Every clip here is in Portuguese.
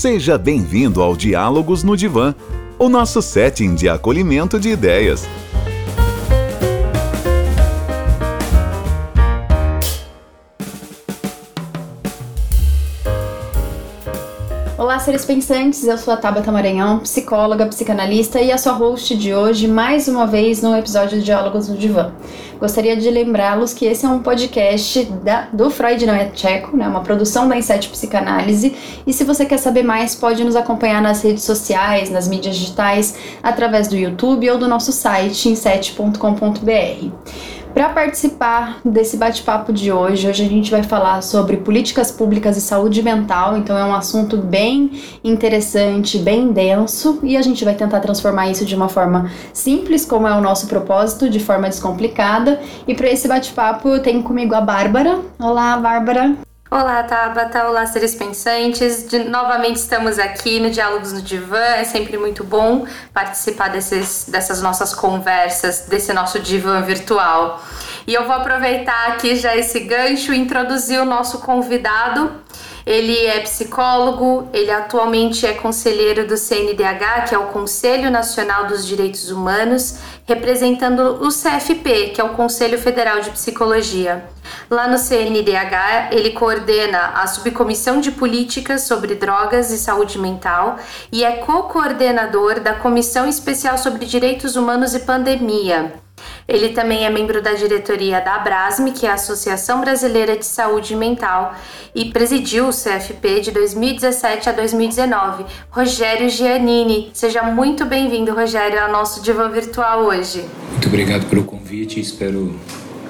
Seja bem-vindo ao Diálogos no Divã, o nosso setting de acolhimento de ideias. Seres pensantes, eu sou a Tabata Maranhão, psicóloga, psicanalista e a sua host de hoje, mais uma vez no episódio de Diálogos no Divã. Gostaria de lembrá-los que esse é um podcast da, do Freud Não é Tcheco, né, uma produção da Inset Psicanálise, e se você quer saber mais, pode nos acompanhar nas redes sociais, nas mídias digitais, através do YouTube ou do nosso site, inset.com.br. Para participar desse bate-papo de hoje, hoje a gente vai falar sobre políticas públicas e saúde mental, então é um assunto bem interessante, bem denso, e a gente vai tentar transformar isso de uma forma simples, como é o nosso propósito, de forma descomplicada. E para esse bate-papo eu tenho comigo a Bárbara. Olá, Bárbara. Olá, Tabata. Olá, seres pensantes. De, novamente estamos aqui no Diálogos no Divã. É sempre muito bom participar desses, dessas nossas conversas, desse nosso divã virtual. E eu vou aproveitar aqui já esse gancho e introduzir o nosso convidado. Ele é psicólogo, ele atualmente é conselheiro do CNDH, que é o Conselho Nacional dos Direitos Humanos, representando o CFP, que é o Conselho Federal de Psicologia. Lá no CNDH, ele coordena a Subcomissão de Políticas sobre Drogas e Saúde Mental e é co-coordenador da Comissão Especial sobre Direitos Humanos e Pandemia. Ele também é membro da diretoria da Abrasme, que é a Associação Brasileira de Saúde Mental, e presidiu o CFP de 2017 a 2019. Rogério Giannini, seja muito bem-vindo, Rogério, ao nosso divã virtual hoje. Muito obrigado pelo convite e espero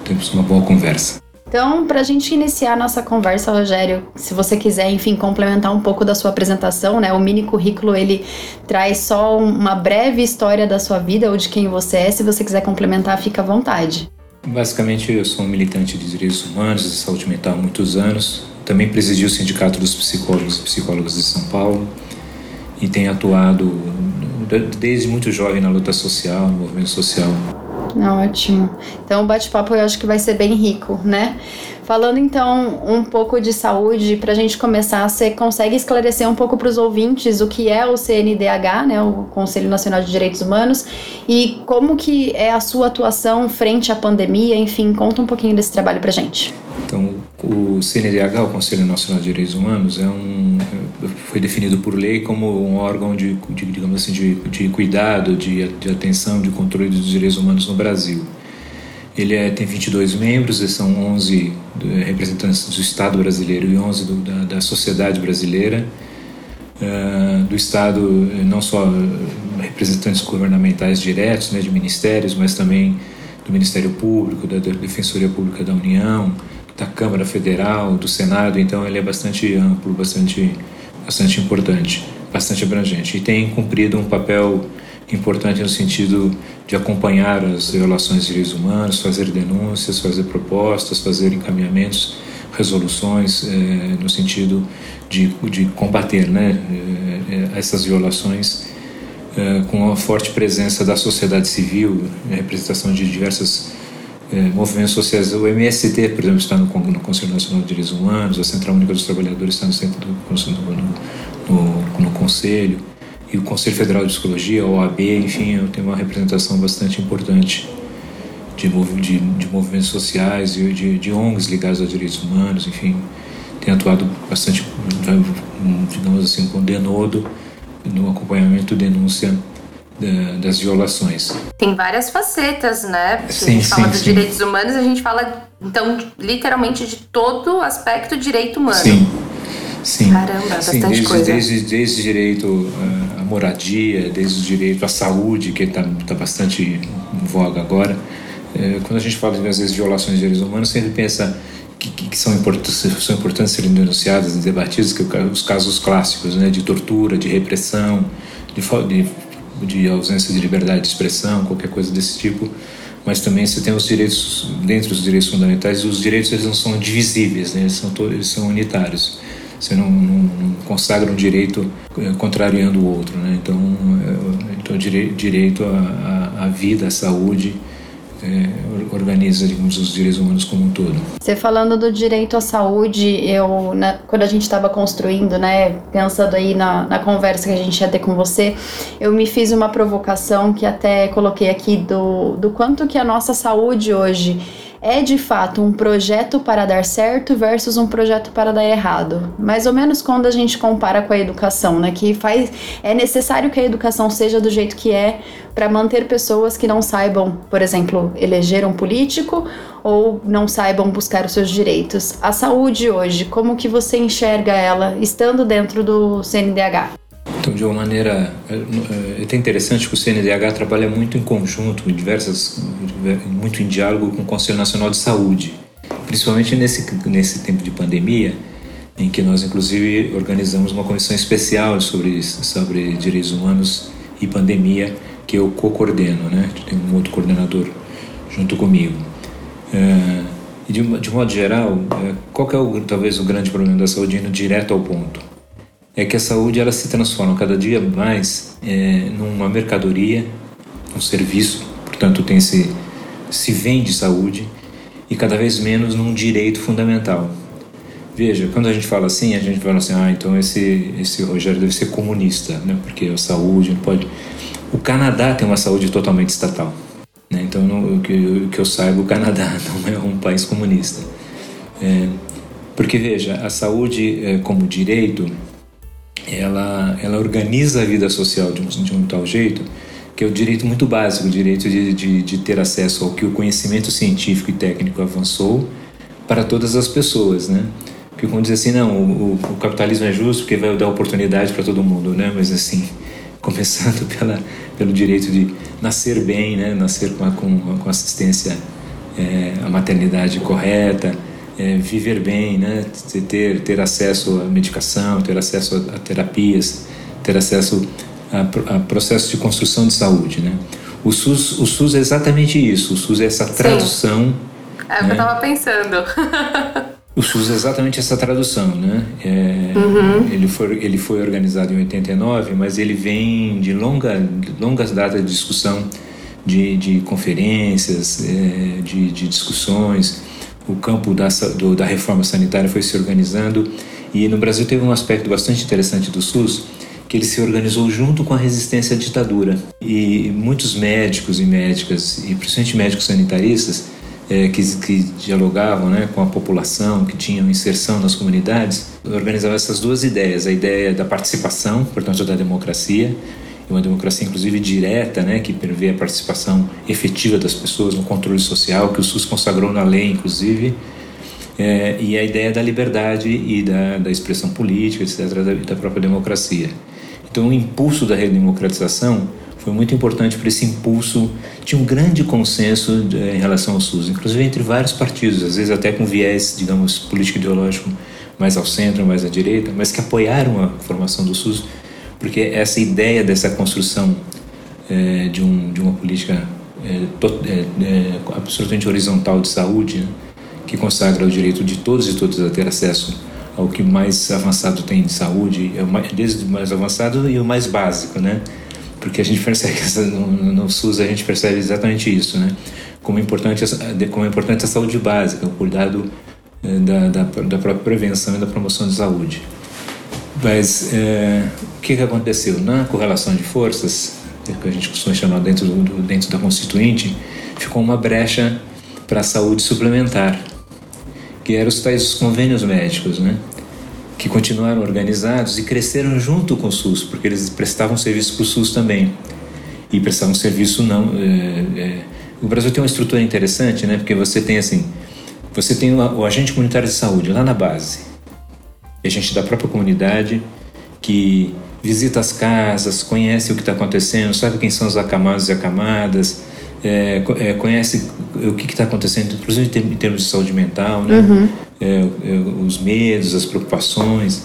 termos uma boa conversa. Então, para a gente iniciar a nossa conversa, Rogério, se você quiser, enfim, complementar um pouco da sua apresentação, né? O mini currículo ele traz só uma breve história da sua vida ou de quem você é. Se você quiser complementar, fica à vontade. Basicamente, eu sou um militante de direitos humanos e saúde mental há muitos anos. Também presidi o Sindicato dos Psicólogos e Psicólogas de São Paulo e tenho atuado desde muito jovem na luta social, no movimento social. Ótimo. Então o bate-papo eu acho que vai ser bem rico, né? Falando então um pouco de saúde, para a gente começar, você consegue esclarecer um pouco para os ouvintes o que é o CNDH, né, o Conselho Nacional de Direitos Humanos, e como que é a sua atuação frente à pandemia, enfim, conta um pouquinho desse trabalho para gente. Então, o CNDH, o Conselho Nacional de Direitos Humanos, é um, foi definido por lei como um órgão de, de digamos assim, de, de cuidado, de, de atenção, de controle dos direitos humanos no Brasil. Ele é, tem 22 membros, são 11 representantes do Estado brasileiro e 11 do, da, da sociedade brasileira. Uh, do Estado, não só representantes governamentais diretos, né, de ministérios, mas também do Ministério Público, da Defensoria Pública da União, da Câmara Federal, do Senado. Então, ele é bastante amplo, bastante, bastante importante, bastante abrangente. E tem cumprido um papel importante no sentido de acompanhar as violações de direitos humanos, fazer denúncias, fazer propostas, fazer encaminhamentos, resoluções eh, no sentido de, de combater né, eh, essas violações eh, com a forte presença da sociedade civil, representação de diversas movimentos sociais. O MST, por exemplo, está no, no Conselho Nacional de Direitos Humanos, a Central Única dos Trabalhadores está no, centro do, no, no, no Conselho e o Conselho Federal de Psicologia, a OAB, enfim, eu tenho uma representação bastante importante de, de, de movimentos sociais e de, de ONGs ligados a direitos humanos, enfim, tenho atuado bastante, digamos assim, com denodo no acompanhamento e denúncia das violações. Tem várias facetas, né? Sim, a gente sim, fala dos sim. direitos humanos, a gente fala, então, literalmente de todo o aspecto direito humano. Sim, sim. Caramba, sim, bastante desde, coisa. Desde, desde direito à moradia, desde o direito à saúde, que está tá bastante em voga agora. É, quando a gente fala, às vezes, de violações de direitos humanos, sempre pensa que, que são, importantes, são importantes serem denunciadas e debatidas, que os casos clássicos, né, de tortura, de repressão, de, de de ausência de liberdade de expressão, qualquer coisa desse tipo, mas também você tem os direitos, dentro dos direitos fundamentais, os direitos eles não são divisíveis, né? eles, são todos, eles são unitários. Você não, não, consagra um direito contrariando o outro. Né? Então, é, então dire, direito à, vida, à saúde, é, organiza digamos, os direitos humanos como um todo. Você falando do direito à saúde, eu quando a gente estava construindo, né, pensando aí na, na conversa que a gente ia ter com você, eu me fiz uma provocação que até coloquei aqui do, do quanto que a nossa saúde hoje é de fato um projeto para dar certo versus um projeto para dar errado. Mais ou menos quando a gente compara com a educação, né? Que faz é necessário que a educação seja do jeito que é para manter pessoas que não saibam, por exemplo, eleger um político ou não saibam buscar os seus direitos. A saúde hoje, como que você enxerga ela estando dentro do CNDH? Então, de uma maneira é, é até interessante que o CNDH trabalha muito em conjunto, em diversas, muito em diálogo com o Conselho Nacional de Saúde, principalmente nesse nesse tempo de pandemia, em que nós inclusive organizamos uma comissão especial sobre sobre direitos humanos e pandemia que eu co-coordeno, né? Tem um outro coordenador junto comigo. É, e de, de modo geral, é, qual é o, talvez o grande problema da saúde indo direto ao ponto? É que a saúde ela se transforma cada dia mais é, numa mercadoria, um serviço, portanto tem se se vende saúde e cada vez menos num direito fundamental. Veja, quando a gente fala assim, a gente fala assim, ah, então esse esse Rogério deve ser comunista, né? Porque a saúde não pode. O Canadá tem uma saúde totalmente estatal, né? Então, o, que, que eu saiba, o Canadá não é um país comunista. É, porque veja, a saúde é, como direito ela, ela organiza a vida social de um, de um tal jeito que é o direito muito básico, o direito de, de, de, ter acesso ao que o conhecimento científico e técnico avançou para todas as pessoas, né? Porque quando diz assim, não, o, o, capitalismo é justo porque vai dar oportunidade para todo mundo, né? Mas assim, começando pela, pelo direito de nascer bem, né? Nascer com, com, com assistência é, à maternidade correta, é, viver bem, né? ter, ter acesso à medicação, ter acesso a, terapias, ter acesso a, a processos de construção de saúde. Né? O, SUS, o SUS é exatamente isso, o SUS é essa tradução. Sim. É o que eu estava né? pensando. O SUS é exatamente essa tradução, né? É, uhum. ele, foi, ele foi organizado em 89, mas ele vem de longa, longas datas de discussão, de, de conferências, é, de, de discussões o campo da, do, da reforma sanitária foi se organizando e no Brasil teve um aspecto bastante interessante do SUS que ele se organizou junto com a resistência à ditadura. E muitos médicos e médicas e principalmente médicos sanitaristas é, que, que dialogavam né, com a população, que tinham inserção nas comunidades, organizavam essas duas ideias, a ideia da participação, portanto da democracia, uma democracia inclusive direta, né, que prevê a participação efetiva das pessoas no controle social, que o SUS consagrou na lei, inclusive, é, e a ideia da liberdade e da, da expressão política, etc., da, da própria democracia. Então, o impulso da redemocratização foi muito importante para esse impulso. Tinha um grande consenso de, em relação ao SUS, inclusive entre vários partidos, às vezes até com viés, digamos, político-ideológico mais ao centro, mais à direita, mas que apoiaram a formação do SUS porque essa ideia dessa construção é, de, um, de uma política é, to, é, é, absolutamente horizontal de saúde, né, que consagra o direito de todos e todas a ter acesso ao que mais avançado tem de saúde, é desde o mais avançado e o mais básico, né? Porque a gente percebe que no, no SUS a gente percebe exatamente isso, né? Como importante, como importante a saúde básica, o cuidado é, da, da, da própria prevenção e da promoção de saúde. Mas é, o que, que aconteceu? Na correlação de forças, que a gente costuma chamar dentro, do, dentro da Constituinte, ficou uma brecha para a saúde suplementar, que eram os tais convênios médicos, né? que continuaram organizados e cresceram junto com o SUS, porque eles prestavam serviço para o SUS também. E prestavam serviço não. É, é, o Brasil tem uma estrutura interessante, né? porque você tem assim: você tem o agente comunitário de saúde lá na base, é gente da própria comunidade que visita as casas, conhece o que está acontecendo, sabe quem são os acamados e acamadas, é, é, conhece o que está acontecendo, inclusive em termos de saúde mental, né? Uhum. É, é os medos, as preocupações,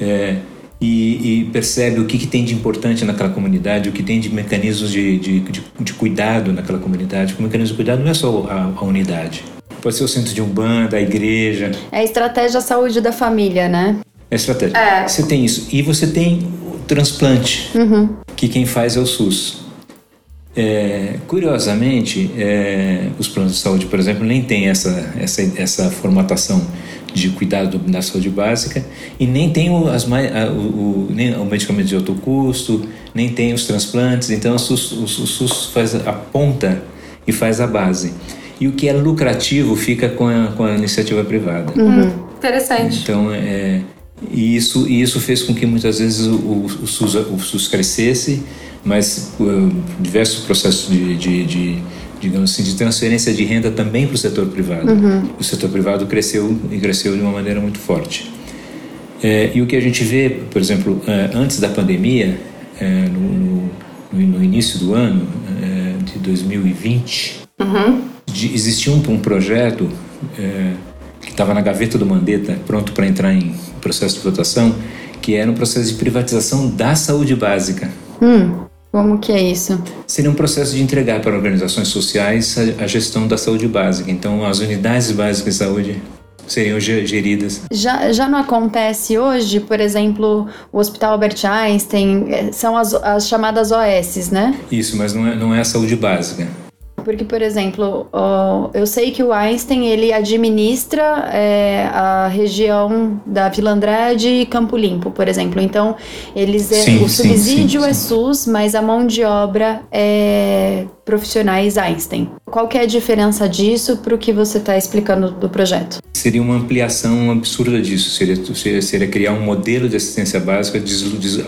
é, e, e, percebe o que, que, tem de importante naquela comunidade, o que tem de mecanismos de, de, de, de cuidado naquela comunidade. O mecanismo de cuidado não é só a, a unidade, Pode ser o centro de umbanda, a igreja. É a estratégia saúde da família, né? É a estratégia. É. Você tem isso. E você tem o transplante, uhum. que quem faz é o SUS. É, curiosamente, é, os planos de saúde, por exemplo, nem tem essa, essa, essa formatação de cuidado da saúde básica e nem tem o, as a, o, nem o medicamento de alto custo, nem tem os transplantes. Então, o SUS, o, o SUS faz a ponta e faz a base. E o que é lucrativo fica com a, com a iniciativa privada. Uhum. Interessante. Então, é, e isso, e isso fez com que muitas vezes o, o, SUS, o SUS crescesse mas uh, diversos processos de, de, de, digamos assim, de transferência de renda também para o setor privado. Uhum. O setor privado cresceu e cresceu de uma maneira muito forte. É, e o que a gente vê, por exemplo, antes da pandemia, é, no, no, no, início do ano é, de 2020, uhum. de, existia um, um projeto é, que estava na gaveta do Mandetta, pronto para entrar em processo de votação, que era um processo de privatização da saúde básica. Hum. Como que é isso? Seria um processo de entregar para organizações sociais a, a gestão da saúde básica. Então, as unidades básicas de saúde seriam geridas. Já, já não acontece hoje, por exemplo, o Hospital Albert Einstein, eh, são as, as chamadas OS, né? Isso, mas não é, não é a saúde básica. Porque, por exemplo, eu sei que o Einstein ele administra é, a região da Vila Andrade e Campo Limpo, por exemplo. Então, eles é, sim, o subsídio sim, sim, é SUS, mas a mão de obra é profissionais Einstein. Qual que é a diferença disso para o que você está explicando do projeto? Seria uma ampliação absurda disso. Seria, seria, seria criar um modelo de assistência básica,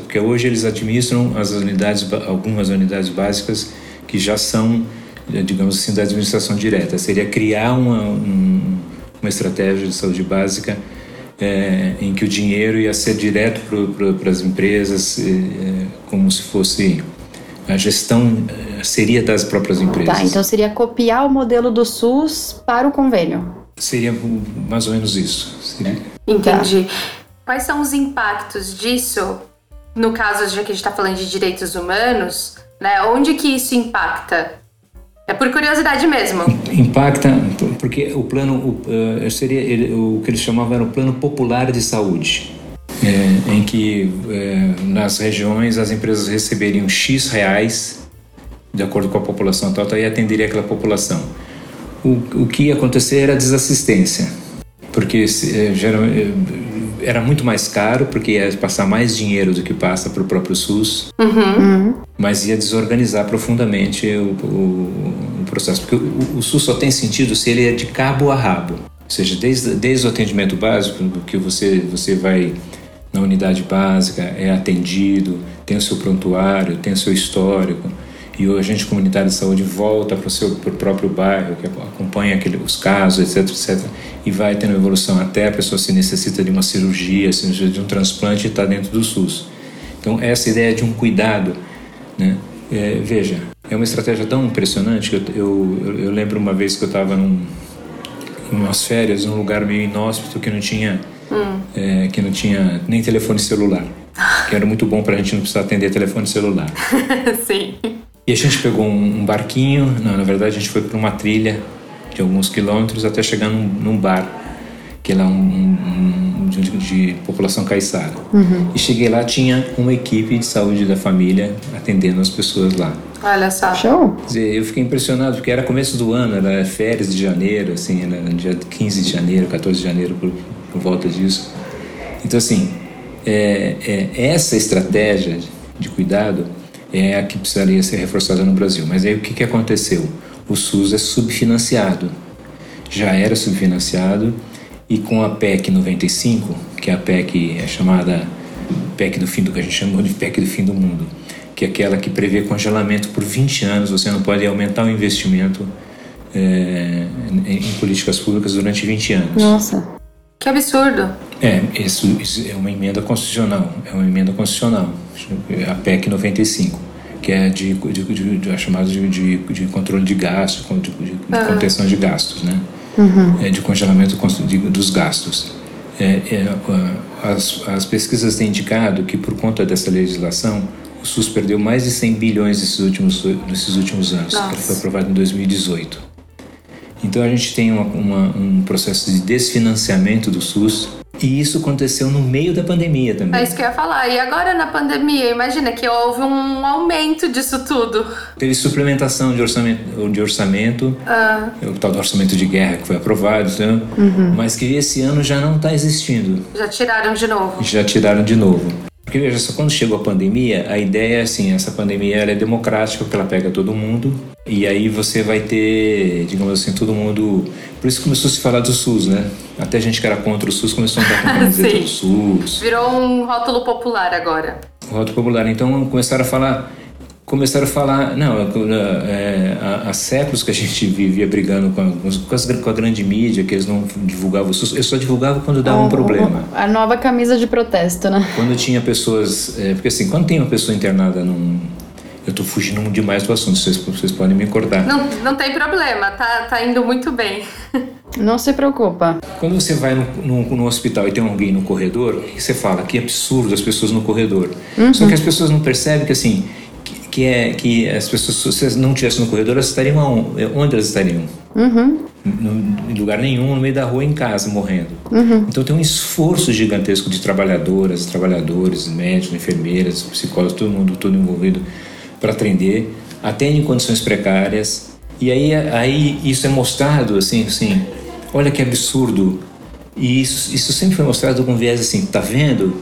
porque hoje eles administram as unidades, algumas unidades básicas que já são digamos assim, da administração direta. Seria criar uma, um, uma estratégia de saúde básica é, em que o dinheiro ia ser direto para as empresas, é, como se fosse a gestão seria das próprias empresas. Tá, então seria copiar o modelo do SUS para o convênio. Seria mais ou menos isso. Seria... Entendi. Tá. Quais são os impactos disso, no caso, já que a gente está falando de direitos humanos, né? Onde que isso impacta? É por curiosidade mesmo. Impacta, porque o plano o, uh, seria ele, o que eles chamavam era o plano popular de saúde, é, em que é, nas regiões as empresas receberiam x reais de acordo com a população total e atenderia aquela população. O, o que ia acontecer era desassistência, porque é, geralmente era muito mais caro, porque ia passar mais dinheiro do que passa para o próprio SUS, uhum. mas ia desorganizar profundamente o, o processo. Porque o, o, SUS só tem sentido se ele é de cabo a rabo. Ou seja, desde, desde o atendimento básico, que você, você vai na unidade básica, é atendido, tem o seu prontuário, tem o seu histórico, e o agente comunitário de saúde volta para o seu pro próprio bairro, que acompanha aquele, os casos, etc, etc, e vai tendo evolução até a pessoa se necessita de uma cirurgia, necessita de um transplante e está dentro do SUS. Então, essa ideia de um cuidado, né? É, veja, é uma estratégia tão impressionante que eu, eu, eu lembro uma vez que eu estava num, em umas férias num lugar meio inóspito que não tinha hum. é, que não tinha nem telefone celular que era muito bom para a gente não precisar atender telefone celular. Sim. E a gente pegou um, barquinho, não, na verdade a gente foi para uma trilha de alguns quilômetros até chegar num, num bar, que é lá um, um de, de, população caiçara. Uhum. E cheguei lá, tinha uma equipe de saúde da família atendendo as pessoas lá. Olha só. Show! eu fiquei impressionado, porque era começo do ano, era férias de janeiro, assim, era dia 15 de janeiro, 14 de janeiro, por, por volta disso. Então, assim, é, é, essa estratégia de cuidado é a que precisaria ser reforçada no Brasil. Mas aí o que, que aconteceu? O SUS é subfinanciado. Já era subfinanciado e com a PEC 95, que é a PEC é chamada PEC do fim do que a gente chamou de PEC do fim do mundo, que é aquela que prevê congelamento por 20 anos, você não pode aumentar o investimento é, em políticas públicas durante 20 anos. Nossa. Que absurdo. É, isso, isso, é uma emenda constitucional. É uma emenda constitucional, a PEC 95, que é de, de, de, de chamada de, de, de, controle de gastos, de, de, de contenção de gastos, né? Uhum. É de congelamento dos gastos. É, é, as, as pesquisas têm indicado que por conta dessa legislação o SUS perdeu mais de 100 bilhões nesses últimos, nesses últimos anos, Nossa. que foi aprovado em 2018. Então a gente tem uma, uma, um processo de desfinanciamento do SUS E isso aconteceu no meio da pandemia também. É isso que eu ia falar. E agora na pandemia, imagina que houve um aumento disso tudo. Teve suplementação de orçamento, de orçamento ah. o tal do orçamento de guerra que foi aprovado, né? uhum. mas que esse ano já não está existindo. Já tiraram de novo. Já tiraram de novo. Porque veja só, quando chegou a pandemia, a ideia é assim, essa pandemia ela é democrática, porque ela pega todo mundo, e aí você vai ter, digamos assim, todo mundo... Por isso começou a se falar do SUS, né? Até gente que era contra o SUS começou a andar com a camiseta do SUS. Virou um rótulo popular agora. Rótulo popular. Então começaram a falar começaram a falar, não, é, há, há, séculos que a gente vivia brigando com a, com a, grande mídia, que eles não divulgavam eu só divulgava quando dava um problema. A nova camisa de protesto, né? Quando tinha pessoas, é, porque assim, quando tem uma pessoa internada num... Eu estou fugindo demais do assunto, vocês, vocês podem me cortar. Não, não tem problema, tá, tá indo muito bem. Não se preocupa. Quando você vai no, no, no, hospital e tem alguém no corredor, você fala que absurdo as pessoas no corredor. Uhum. Só que as pessoas não percebem que assim, que é que as pessoas, se elas não estivessem no corredor, elas estariam onde elas estariam? Uhum. No, em lugar nenhum, no meio da rua, em casa, morrendo. Uhum. Então tem um esforço gigantesco de trabalhadoras, trabalhadores, médicos, enfermeiras, psicólogos, todo mundo, todo envolvido para atender, atende em condições precárias. E aí, aí isso é mostrado assim, assim, olha que absurdo. E isso, isso sempre foi mostrado com viés assim, tá vendo?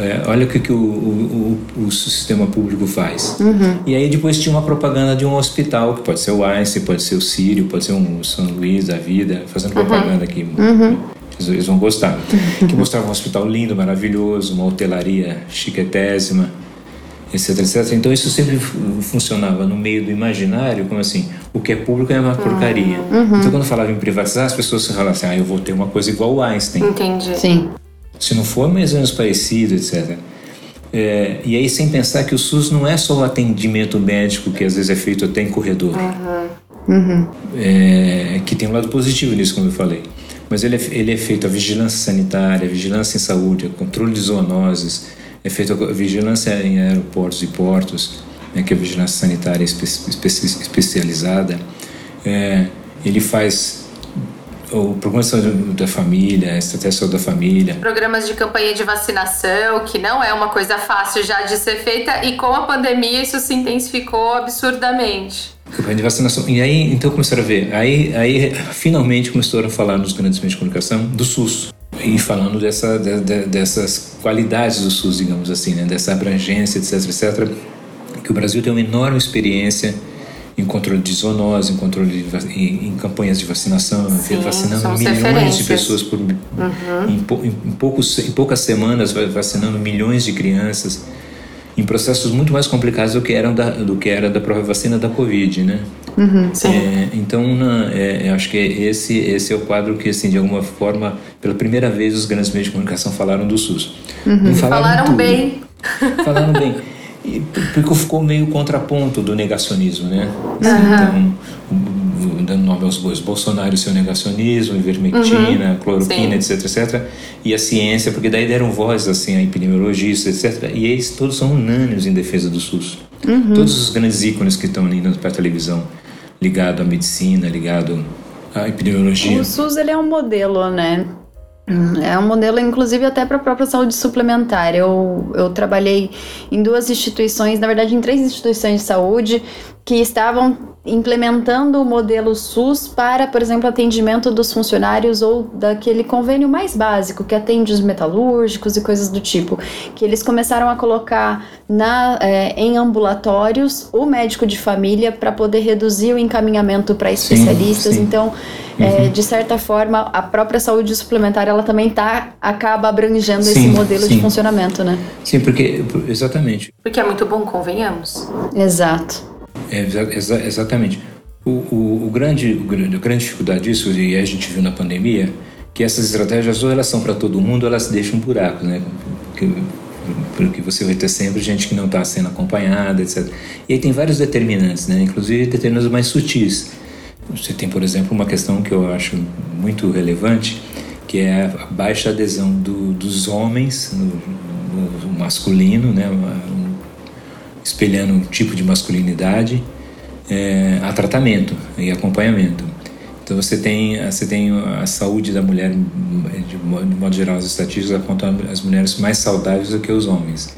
É, olha o que, que o, o, o, o sistema público faz. Uhum. E aí depois tinha uma propaganda de um hospital, que pode ser o Einstein, pode ser o Sírio, pode ser um São Luís da vida, fazendo uhum. propaganda aqui. Uhum. Eles, eles, vão gostar. que mostrava um hospital lindo, maravilhoso, uma hotelaria chiquetésima, etc, etc. Então isso sempre funcionava no meio do imaginário, como assim, o que é público é uma porcaria. Uhum. Então quando falava em privatizar, as pessoas falavam assim, ah, eu vou ter uma coisa igual o Einstein. Entendi. Sim se não for mais ou menos parecido, etc. É, e aí sem pensar que o SUS não é só o atendimento médico que às vezes é feito até em corredor, uhum. Uhum. É, que tem um lado positivo nisso, como eu falei. Mas ele é, ele é feito a vigilância sanitária, a vigilância em saúde, o controle de zoonoses, é feito a vigilância em aeroportos e portos, né, que é a vigilância sanitária espe espe especializada. É, ele faz o programa de saúde da família, a estratégia da família. Programas de campanha de vacinação, que não é uma coisa fácil já de ser feita, e com a pandemia isso se intensificou absurdamente. Campanha de vacinação. E aí, então começaram a ver. Aí, aí finalmente começaram a falar nos grandes meios de comunicação do SUS. E falando dessa, de, de, dessas qualidades do SUS, digamos assim, né? dessa abrangência, etc, etc. Que o Brasil tem uma enorme experiência em controle de zoonose, em controle de, em, em, campanhas de vacinação, Sim, vacinando milhões de pessoas por uhum. em, em, poucos, em poucas semanas vacinando milhões de crianças em processos muito mais complicados do que eram da, do que era da própria vacina da Covid, né? Uhum, é, então, na, é, acho que esse esse é o quadro que, assim, de alguma forma, pela primeira vez, os grandes meios de comunicação falaram do SUS. Uhum. Falaram, falaram bem. Falaram bem. E, porque ficou meio contraponto do negacionismo, né? Assim, Então, dando nome aos bois, Bolsonaro e seu negacionismo, ivermectina, uhum. cloroquina, Sim. etc, etc. E a ciência, porque daí deram voz assim a epidemiologistas, etc. E eles todos são unânimes em defesa do SUS. Uhum. Todos os grandes ícones que estão ali para a televisão, ligado à medicina, ligado à epidemiologia. O SUS ele é um modelo, né? É um modelo, inclusive, até para a própria saúde suplementar. Eu, eu trabalhei em duas instituições, na verdade, em três instituições de saúde, que estavam implementando o modelo SUS para, por exemplo, atendimento dos funcionários ou daquele convênio mais básico que atende os metalúrgicos e coisas do tipo, que eles começaram a colocar na, é, em ambulatórios o médico de família para poder reduzir o encaminhamento para especialistas. Sim, sim. Então, é, uhum. é, de certa forma, a própria saúde suplementar ela também tá acaba abrangendo sim, esse modelo de funcionamento, né? Sim, porque exatamente. Porque é muito bom, convenhamos. Exato. É, exa exatamente. O, o, o, grande, o grande, a grande dificuldade disso, e a gente viu na pandemia, que essas estratégias, ou elas são para todo mundo, elas deixam buracos, né? Porque, porque você vai ter sempre gente que não está sendo acompanhada, etc. E aí tem vários determinantes, né? Inclusive determinantes mais sutis. Você tem, por exemplo, uma questão que eu acho muito relevante, que é a baixa adesão do, dos homens no, no masculino, né? Espelhando um tipo de masculinidade, é, a tratamento e acompanhamento. Então você tem, você tem a saúde da mulher, de modo geral, as estatísticas apontam as mulheres mais saudáveis do que os homens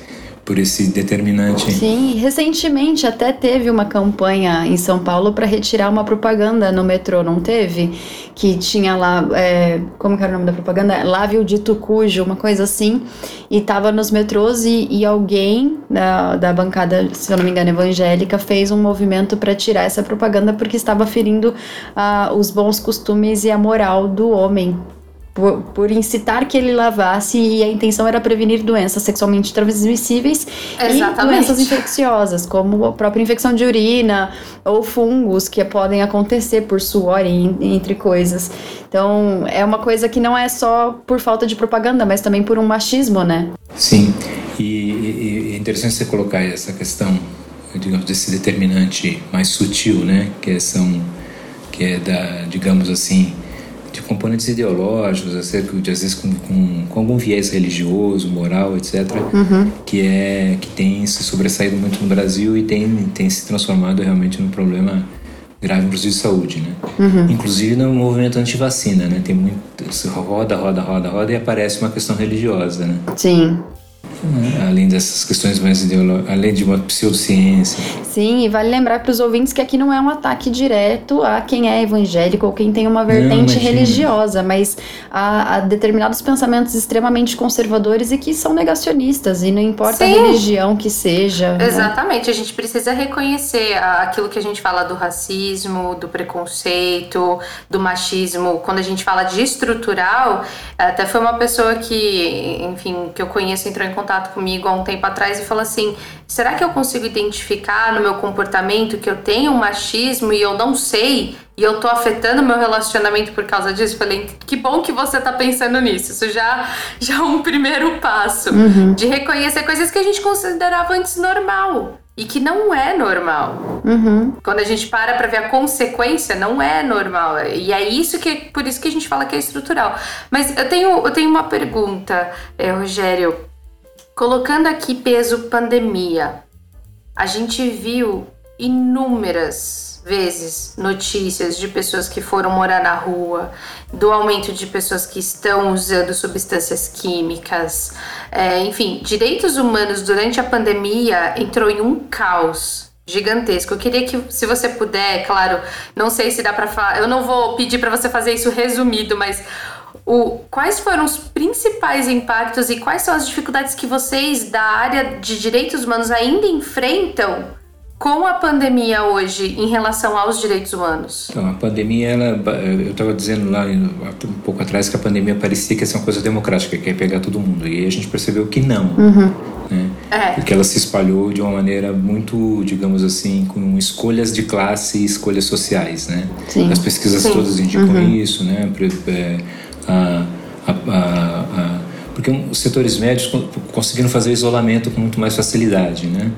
por esse determinante. Sim, recentemente até teve uma campanha em São Paulo para retirar uma propaganda no metrô, não teve? Que tinha lá, é, como que era o nome da propaganda? Lave o dito cujo, uma coisa assim, e tava nos metrôs e, e alguém da, da bancada, se eu não me engano, evangélica, fez um movimento para tirar essa propaganda porque estava ferindo uh, os bons costumes e a moral do homem por, por, incitar que ele lavasse e a intenção era prevenir doenças sexualmente transmissíveis Exatamente. e doenças infecciosas, como a própria infecção de urina ou fungos que podem acontecer por suor, entre coisas. Então, é uma coisa que não é só por falta de propaganda, mas também por um machismo, né? Sim, e, e é interessante você colocar essa questão, digamos, desse determinante mais sutil, né? Que é, são, que é da, digamos assim, de componentes ideológicos, acerca de, às vezes com, com, com, algum viés religioso, moral, etc., uhum. que, é, que tem se sobressaído muito no Brasil e tem, tem se transformado realmente num problema grave, inclusive de saúde, né? Uhum. Inclusive no movimento anti-vacina, né? Tem muito, roda, roda, roda, roda e aparece uma questão religiosa, né? Sim. Né? além dessas questões mais ideológicas, além de uma pseudociência. Sim, e vale lembrar para os ouvintes que aqui não é um ataque direto a quem é evangélico ou quem tem uma vertente não, religiosa, mas a, a, determinados pensamentos extremamente conservadores e que são negacionistas, e não importa Sim. a religião que seja. Né? Exatamente, né? a gente precisa reconhecer aquilo que a gente fala do racismo, do preconceito, do machismo. Quando a gente fala de estrutural, até foi uma pessoa que, enfim, que eu conheço entrou em contato contato comigo há um tempo atrás e falou assim: será que eu consigo identificar no meu comportamento que eu tenho um machismo e eu não sei? E eu tô afetando meu relacionamento por causa disso? Falei, que bom que você tá pensando nisso. Isso já, já é um primeiro passo. Uhum. De reconhecer coisas que a gente considerava antes normal e que não é normal. Uhum. Quando a gente para para ver a consequência, não é normal. E é isso que por isso que a gente fala que é estrutural. Mas eu tenho, eu tenho uma pergunta, é, Rogério. Colocando aqui peso pandemia, a gente viu inúmeras vezes notícias de pessoas que foram morar na rua, do aumento de pessoas que estão usando substâncias químicas, é, enfim, direitos humanos durante a pandemia entrou em um caos gigantesco. Eu queria que, se você puder, claro, não sei se dá para falar, eu não vou pedir para você fazer isso resumido, mas o, quais foram os principais impactos e quais são as dificuldades que vocês da área de direitos humanos ainda enfrentam com a pandemia hoje em relação aos direitos humanos? Então, a pandemia, ela, eu estava dizendo lá um pouco atrás que a pandemia parecia que ia ser uma coisa democrática, que ia pegar todo mundo. E aí a gente percebeu que não. Uhum. Né? É. Porque ela se espalhou de uma maneira muito, digamos assim, com escolhas de classe e escolhas sociais. Né? Sim. As pesquisas Sim. todas indicam uhum. isso, né? A, a, a, porque os setores médicos conseguiram fazer isolamento com muito mais facilidade, né?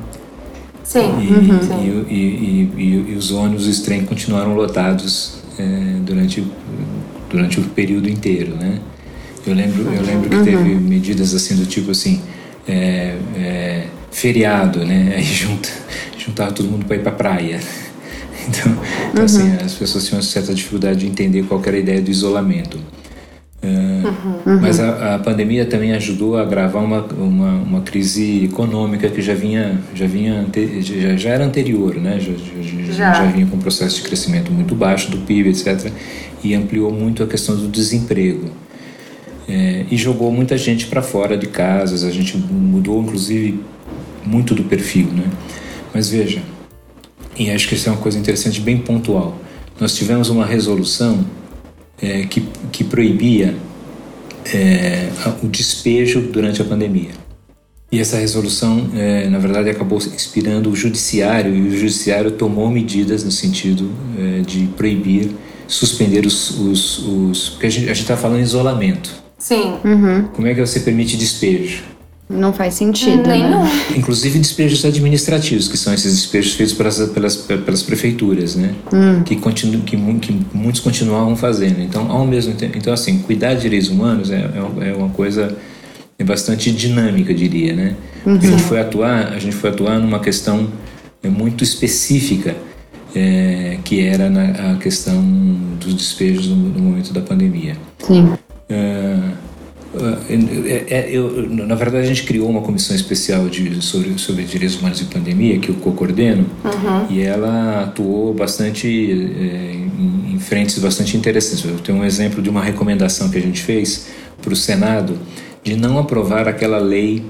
Sim. E, uhum. e, e, e, e os ônibus e os trens continuaram lotados é, durante, durante o período inteiro, né? Eu lembro, eu lembro que teve uhum. medidas assim do tipo assim, é, é, feriado, né? Aí junta, juntava todo mundo para ir para praia. Então, então assim, uhum. assim, as pessoas tinham uma certa dificuldade de entender qual era a ideia do isolamento. Uhum. Mas a, a, pandemia também ajudou a agravar uma, uma, uma, crise econômica que já vinha, já, vinha já, já era anterior, né? Já, já, já. vinha com um processo de crescimento muito baixo do PIB, etc. E ampliou muito a questão do desemprego. É, e jogou muita gente para fora de casas, a gente mudou inclusive muito do perfil, né? Mas veja, e acho que isso é uma coisa interessante, bem pontual. Nós tivemos uma resolução é, que, que proibia é, o despejo durante a pandemia. E essa resolução, é, na verdade, acabou inspirando o judiciário, e o judiciário tomou medidas no sentido é, de proibir, suspender os. os, os porque a gente está falando em isolamento. Sim. Uhum. Como é que você permite despejo? Não faz sentido. Nem né? Inclusive despejos administrativos, que são esses despejos feitos pelas, pelas, pelas prefeituras, né? Hum. Que, continu, que, que, muitos continuavam fazendo. Então, ao mesmo tempo. Então, assim, cuidar de direitos humanos é, é, é uma coisa é bastante dinâmica, diria, né? Uhum. a gente foi atuar, a gente foi atuar numa questão é, muito específica é, que era na, a questão dos despejos no, no momento da pandemia. Sim. É, eu, na verdade, a gente criou uma comissão especial de, sobre, sobre direitos humanos e pandemia, que eu co-coordeno, uhum. e ela atuou bastante é, em, em frentes bastante interessantes. Eu tenho um exemplo de uma recomendação que a gente fez para o Senado de não aprovar aquela lei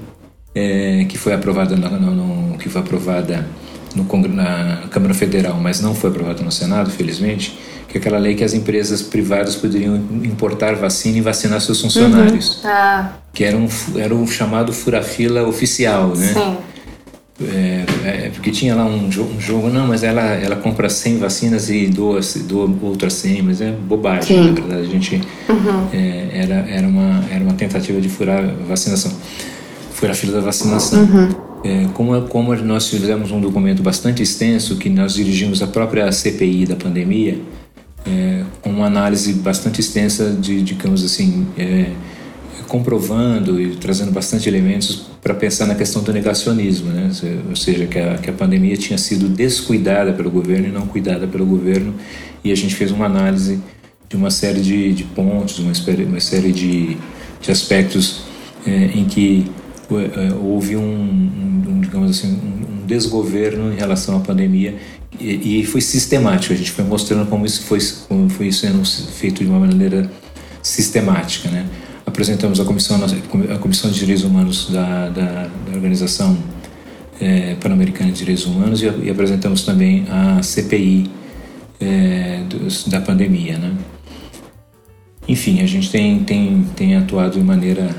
é, que foi aprovada no, no, no, que foi aprovada no, na Câmara Federal, mas não foi aprovada no Senado, felizmente, que é aquela lei que as empresas privadas poderiam importar vacina e vacinar seus funcionários. Uhum. Ah. Que era, um, era o chamado furafila oficial, né? Sim. É, é, porque tinha lá um, jo um, jogo, não, mas ela, ela compra 100 vacinas e doa, doa outras 100, mas é bobagem, Sim. na verdade. A gente, uhum. é, era, era, uma, era uma tentativa de furar a vacinação. Furar a fila da vacinação. Uhum. É, como, como nós fizemos um documento bastante extenso, que nós dirigimos a própria CPI da pandemia, é, com uma análise bastante extensa de, digamos assim, é, comprovando e trazendo bastante elementos para pensar na questão do negacionismo, né? ou seja, que a, que a pandemia tinha sido descuidada pelo governo e não cuidada pelo governo, e a gente fez uma análise de uma série de, de pontos, uma, uma série de, de aspectos é, em que é, houve um, um, digamos assim, um desgoverno em relação à pandemia e, e, foi sistemático. A gente foi mostrando como isso foi, como foi sendo feito de uma maneira sistemática, né? Apresentamos a comissão, a comissão de direitos humanos da, da, da organização é, pan-americana de direitos humanos e, e, apresentamos também a CPI é, dos, da pandemia, né? Enfim, a gente tem, tem, tem atuado de maneira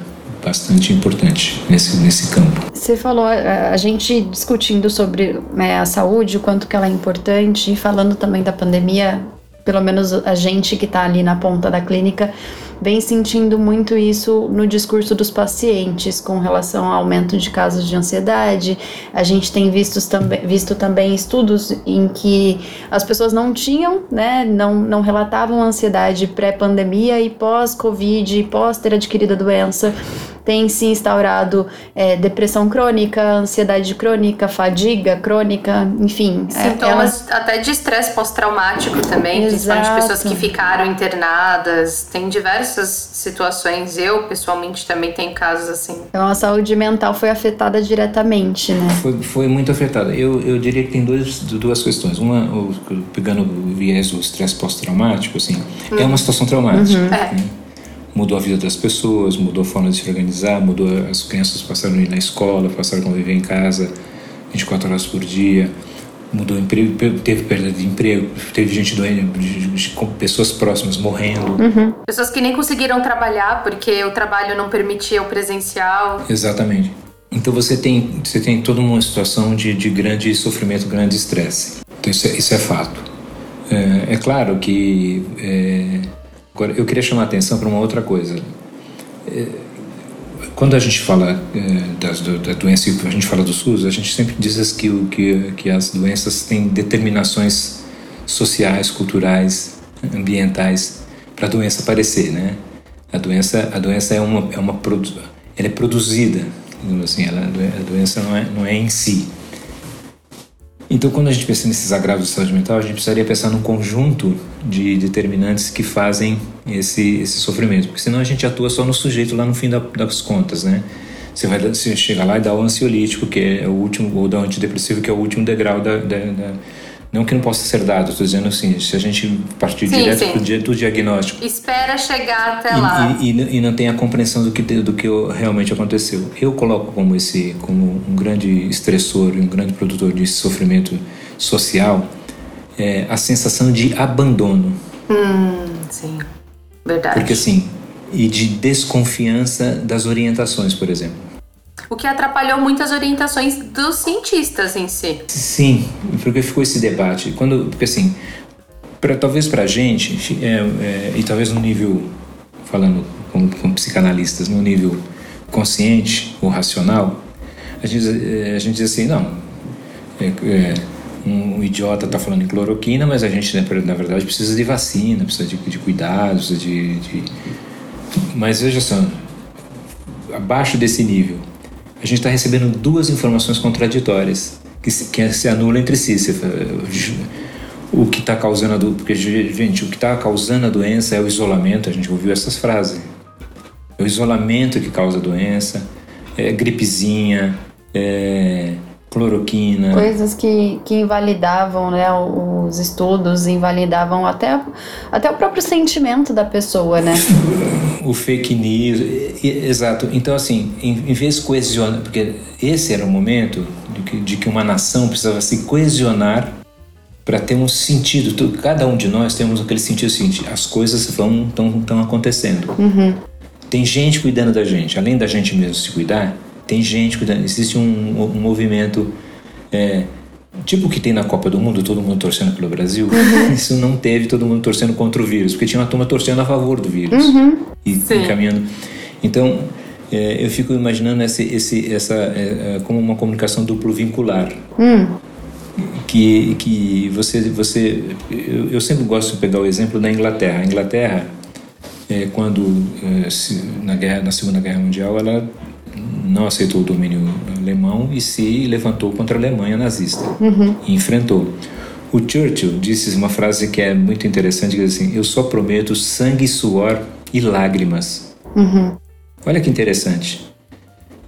bastante importante nesse, nesse campo. Você falou, a gente discutindo sobre né, a saúde, o quanto que ela é importante, e falando também da pandemia, pelo menos a gente que está ali na ponta da clínica, vem sentindo muito isso no discurso dos pacientes com relação ao aumento de casos de ansiedade. A gente tem visto também, visto também estudos em que as pessoas não tinham, né, não, não relatavam ansiedade pré-pandemia e pós-Covid, pós ter adquirido a doença tem se instaurado é, depressão crônica, ansiedade crônica, fadiga crônica, enfim. É, Sintomas é, até de estresse pós-traumático também, Exato. principalmente pessoas que ficaram internadas. Tem diversas situações. Eu, pessoalmente, também tenho casos assim. Então a saúde mental foi afetada diretamente, né? Foi, foi muito afetada. Eu, eu diria que tem dois, duas questões. Uma, pegando o viés do estresse pós-traumático, assim, hum. é uma situação traumática. Uhum. Né? Mudou a vida das pessoas, mudou a forma de se organizar, mudou as crianças passaram a ir na escola, passaram a conviver em casa 24 horas por dia, mudou o emprego, teve perda de emprego, teve gente doente, pessoas próximas morrendo. Uhum. Pessoas que nem conseguiram trabalhar porque o trabalho não permitia o presencial. Exatamente. Então você tem, você tem toda uma situação de, de grande sofrimento, grande estresse. Então isso é, isso é fato. É, é claro que é, Agora, eu queria chamar a atenção para uma outra coisa. É, quando a gente fala é, das, da doença, a gente fala do SUS, a gente sempre diz que, que, que as doenças têm determinações sociais, culturais, ambientais para a doença aparecer, né? A doença, a doença é uma, é uma ela é produzida, assim, ela, a doença não é, não é em si. Então, quando a gente pensa nesses agravos de saúde mental, a gente precisaria pensar num conjunto de determinantes que fazem esse, esse sofrimento, porque senão a gente atua só no sujeito lá no fim da, das contas, né? Você vai você chega lá e dá o ansiolítico, que é o último, ou dá o antidepressivo, que é o último degrau da, da, da não que não possa ser dado, estou dizendo assim, se a gente partir sim, direto sim. Do, do diagnóstico. Espera chegar até e, lá. E, e, e, não tem a compreensão do que, do que realmente aconteceu. Eu coloco como esse como um grande estressor, um grande produtor de sofrimento social, é, a sensação de abandono. Hum, sim, verdade. Porque assim, e de desconfiança das orientações, por exemplo o que atrapalhou muitas orientações dos cientistas em si. Sim, porque ficou esse debate. Quando, porque assim, pra, talvez para a gente, é, é, e talvez no nível, falando como, como psicanalistas, no nível consciente ou racional, a gente, é, a gente diz assim, não, é, é, um idiota está falando em cloroquina, mas a gente, né, na verdade, precisa de vacina, precisa de, de cuidados, de, de... Mas veja só, abaixo desse nível, a gente está recebendo duas informações contraditórias que se, que se anulam entre si. o que está causando a. Porque, gente, o que está causando a doença é o isolamento, a gente ouviu essas frases. É o isolamento que causa a doença, é gripezinha, é cloroquina. Coisas que, que invalidavam né, os estudos, invalidavam até, até o próprio sentimento da pessoa, né? o fake news, exato. Então, assim, em, em vez de coesionar, porque esse era o momento de que, de que uma nação precisava se coesionar para ter um sentido. Cada um de nós temos aquele sentido seguinte: as coisas vão estão acontecendo. Uhum. Tem gente cuidando da gente, além da gente mesmo se cuidar tem gente cuidando. Existe um, um movimento. É, tipo o que tem na Copa do Mundo, todo mundo torcendo pelo Brasil. Uhum. Isso não teve todo mundo torcendo contra o vírus, porque tinha uma turma torcendo a favor do vírus. Uhum. E Sim. encaminhando. Então, é, eu fico imaginando esse, esse, essa é, é como uma comunicação duplo vincular. Hum. Que, que você. você eu, eu, sempre gosto de pegar o exemplo da Inglaterra. A Inglaterra, é, quando é, se, na, guerra, na Segunda Guerra Mundial, ela não aceitou o domínio alemão e se levantou contra a Alemanha nazista uhum. e enfrentou. O Churchill disse uma frase que é muito interessante, que diz assim: "Eu só prometo sangue, suor e lágrimas". Uhum. Olha que interessante.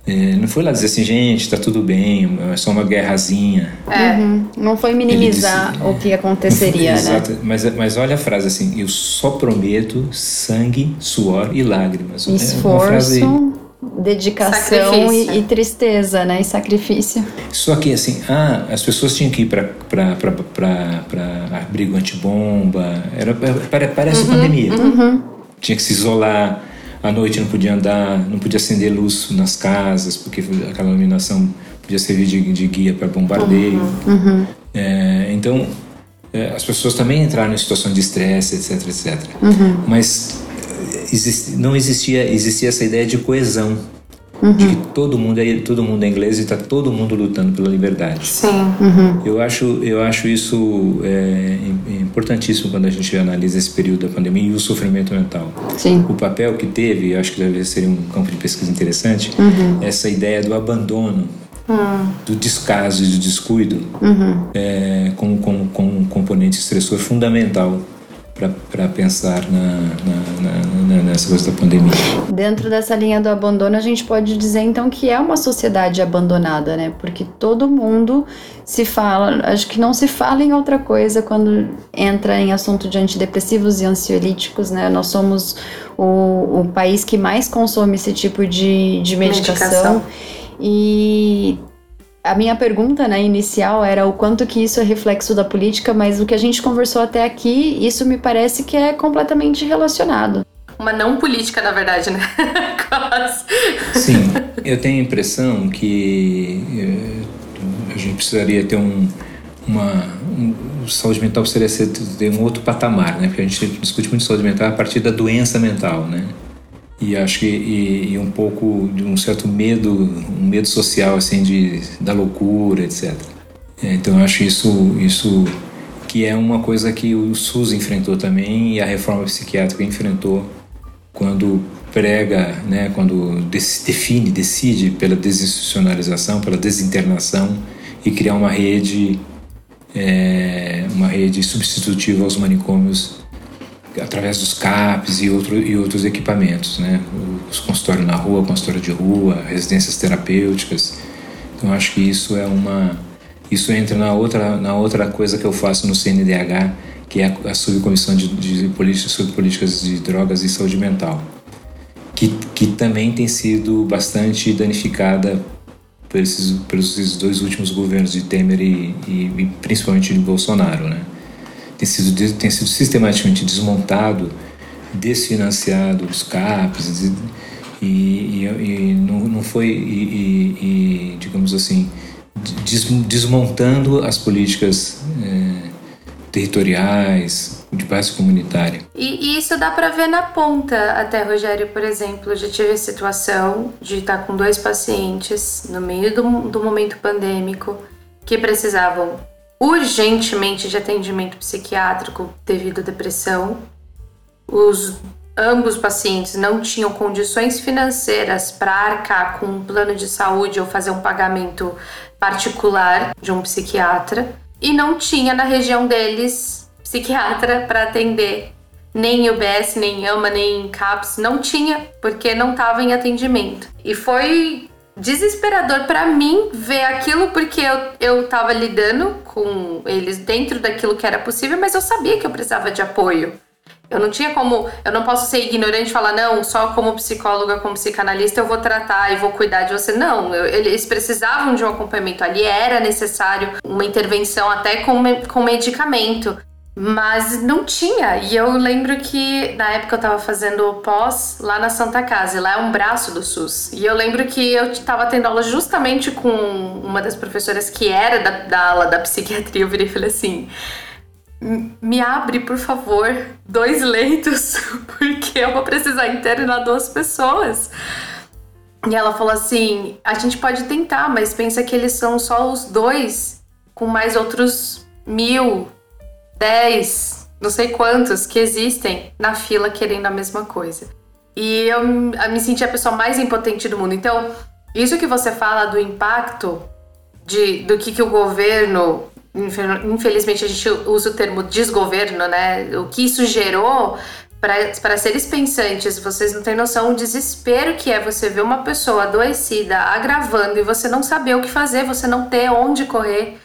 É, não foi lá dizer assim, gente, está tudo bem, é só uma guerrazinha. É. Uhum. Não foi minimizar disse, o que aconteceria, Exato. né? Mas, mas olha a frase assim, eu só prometo sangue, suor e lágrimas. Esforço. É uma frase dedicação e, e, tristeza, né? E sacrifício. Só que assim, ah, as pessoas tinham que ir para abrigo antibomba, era, parece uhum, pandemia. Uhum. Tinha que se isolar, à noite não podia andar, não podia acender luz nas casas, porque aquela iluminação podia servir de, de guia para bombardeio. Uhum. uhum. É, então, é, as pessoas também entraram em situação de estresse, etc, etc. Uhum. Mas existe, não existia, existia essa ideia de coesão. Uhum. De que todo mundo, é, todo mundo é inglês e está todo mundo lutando pela liberdade. Sim. Uhum. Eu, acho, eu acho isso é, importantíssimo quando a gente analisa esse período da pandemia e o sofrimento mental. Sim. O papel que teve, acho que deve ser um campo de pesquisa interessante, uhum. essa ideia do abandono hum. do descaso e do descuido uhum. é, como, como, como um componente estressor fundamental para pensar na, na, na, nessa coisa da pandemia. Dentro dessa linha do abandono, a gente pode dizer então que é uma sociedade abandonada, né? Porque todo mundo se fala, acho que não se fala em outra coisa quando entra em assunto de antidepressivos e ansiolíticos, né? Nós somos o, o país que mais consome esse tipo de, de medicação. medicação. E a minha pergunta né, inicial era o quanto que isso é reflexo da política, mas o que a gente conversou até aqui, isso me parece que é completamente relacionado. Uma não política, na verdade, né? Sim, eu tenho a impressão que eh, a gente precisaria ter um, uma. Um, saúde mental precisaria ser, ter um outro patamar, né? Porque a gente discute muito saúde mental a partir da doença mental, né? E acho que e, e, um pouco de um certo medo um medo social assim de da loucura etc é, então eu acho isso isso que é uma coisa que o SUS enfrentou também e a reforma psiquiátrica enfrentou quando prega né quando define decide pela desinstitucionalização pela desinternação e criar uma rede é, uma rede substitutiva aos manicômios através dos CAPs e, outro, e outros equipamentos, né? Os consultórios na rua, consultório de rua, residências terapêuticas. Então acho que isso é uma isso entra na outra na outra coisa que eu faço no CNDH, que é a subcomissão de, de políticas sobre políticas de drogas e saúde mental, que, que também tem sido bastante danificada pelos dois últimos governos de Temer e, e, e principalmente de Bolsonaro, né? Tem sido, tem sido sistematicamente desmontado, desfinanciado os CAPs, e, e, e não, não foi, e, digamos assim, desmontando as políticas é, territoriais, de base comunitária. E, e isso dá para ver na ponta, até Rogério, por exemplo, já tive a situação de estar com dois pacientes no meio do, do momento pandêmico que precisavam urgentemente de atendimento psiquiátrico devido à depressão. Os ambos pacientes não tinham condições financeiras para arcar com um plano de saúde ou fazer um pagamento particular de um psiquiatra e não tinha na região deles psiquiatra para atender nem em UBS, nem em AMA, nem em CAPS, não tinha, porque não estava em atendimento. E foi desesperador para mim ver aquilo, porque eu, eu tava lidando com eles dentro daquilo que era possível, mas eu sabia que eu precisava de apoio. Eu não tinha como, eu não posso ser ignorante e falar, não, só como psicóloga, como psicanalista eu vou tratar e vou cuidar de você. Não, eu, eles precisavam de um acompanhamento ali, era necessário uma intervenção até com, com medicamento. Mas não tinha. E eu lembro que na época eu tava fazendo pós lá na Santa Casa, lá é um braço do SUS. E eu lembro que eu tava tendo aula justamente com uma das professoras que era da, da aula da psiquiatria. Eu virei e falei assim: me abre, por favor, dois leitos, porque eu vou precisar internar duas pessoas. E ela falou assim: a gente pode tentar, mas pensa que eles são só os dois, com mais outros mil, 10, não sei quantos que existem na fila querendo a mesma coisa. E eu, me senti a pessoa mais impotente do mundo. Então, isso que você fala do impacto de, do que, que o governo, infelizmente a gente usa o termo desgoverno, né? O que isso gerou para seres pensantes, vocês não têm noção o desespero que é você ver uma pessoa adoecida, agravando e você não saber o que fazer, você não ter onde correr.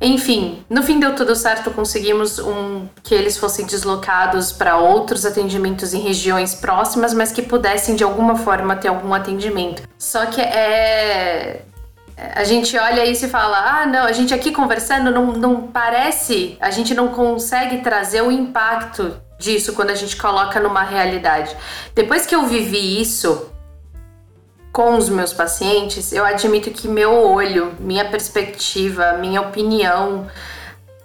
Enfim, no fim deu tudo certo, conseguimos um, que eles fossem deslocados para outros atendimentos em regiões próximas, mas que pudessem de alguma forma ter algum atendimento. Só que é. A gente olha isso e fala: ah, não, a gente aqui conversando não, não parece, a gente não consegue trazer o impacto disso quando a gente coloca numa realidade. Depois que eu vivi isso, com os meus pacientes, eu admito que meu olho, minha perspectiva, minha opinião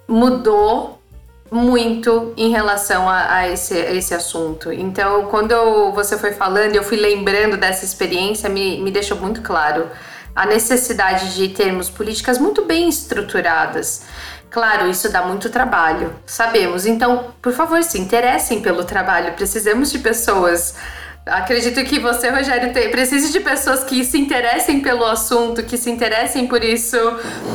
mudou muito em relação a, a, esse, a esse assunto. Então, quando eu, você foi falando, eu fui lembrando dessa experiência, me, me deixou muito claro a necessidade de termos políticas muito bem estruturadas. Claro, isso dá muito trabalho, sabemos. Então, por favor, se interessem pelo trabalho. Precisamos de pessoas Acredito que você, Rogério, tem, precise de pessoas que se interessem pelo assunto, que se interessem por isso.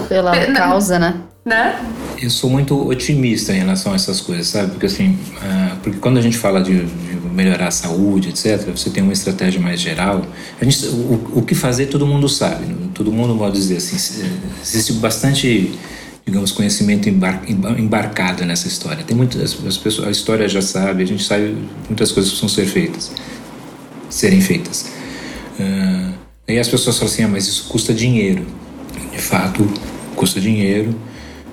Pela P causa, né? Né? Eu sou muito otimista em relação a essas coisas, sabe? Porque assim, uh, porque quando a gente fala de, de, melhorar a saúde, etc., você tem uma estratégia mais geral. A gente, o, o que fazer todo mundo sabe. Né? Todo mundo pode dizer assim. Existe bastante digamos, conhecimento embar embarcado nessa história. Tem muitas as pessoas, a história já sabe, a gente sabe muitas coisas que precisam ser feitas serem feitas. Uh, aí as pessoas falam assim, ah, mas isso custa dinheiro. De fato, custa dinheiro.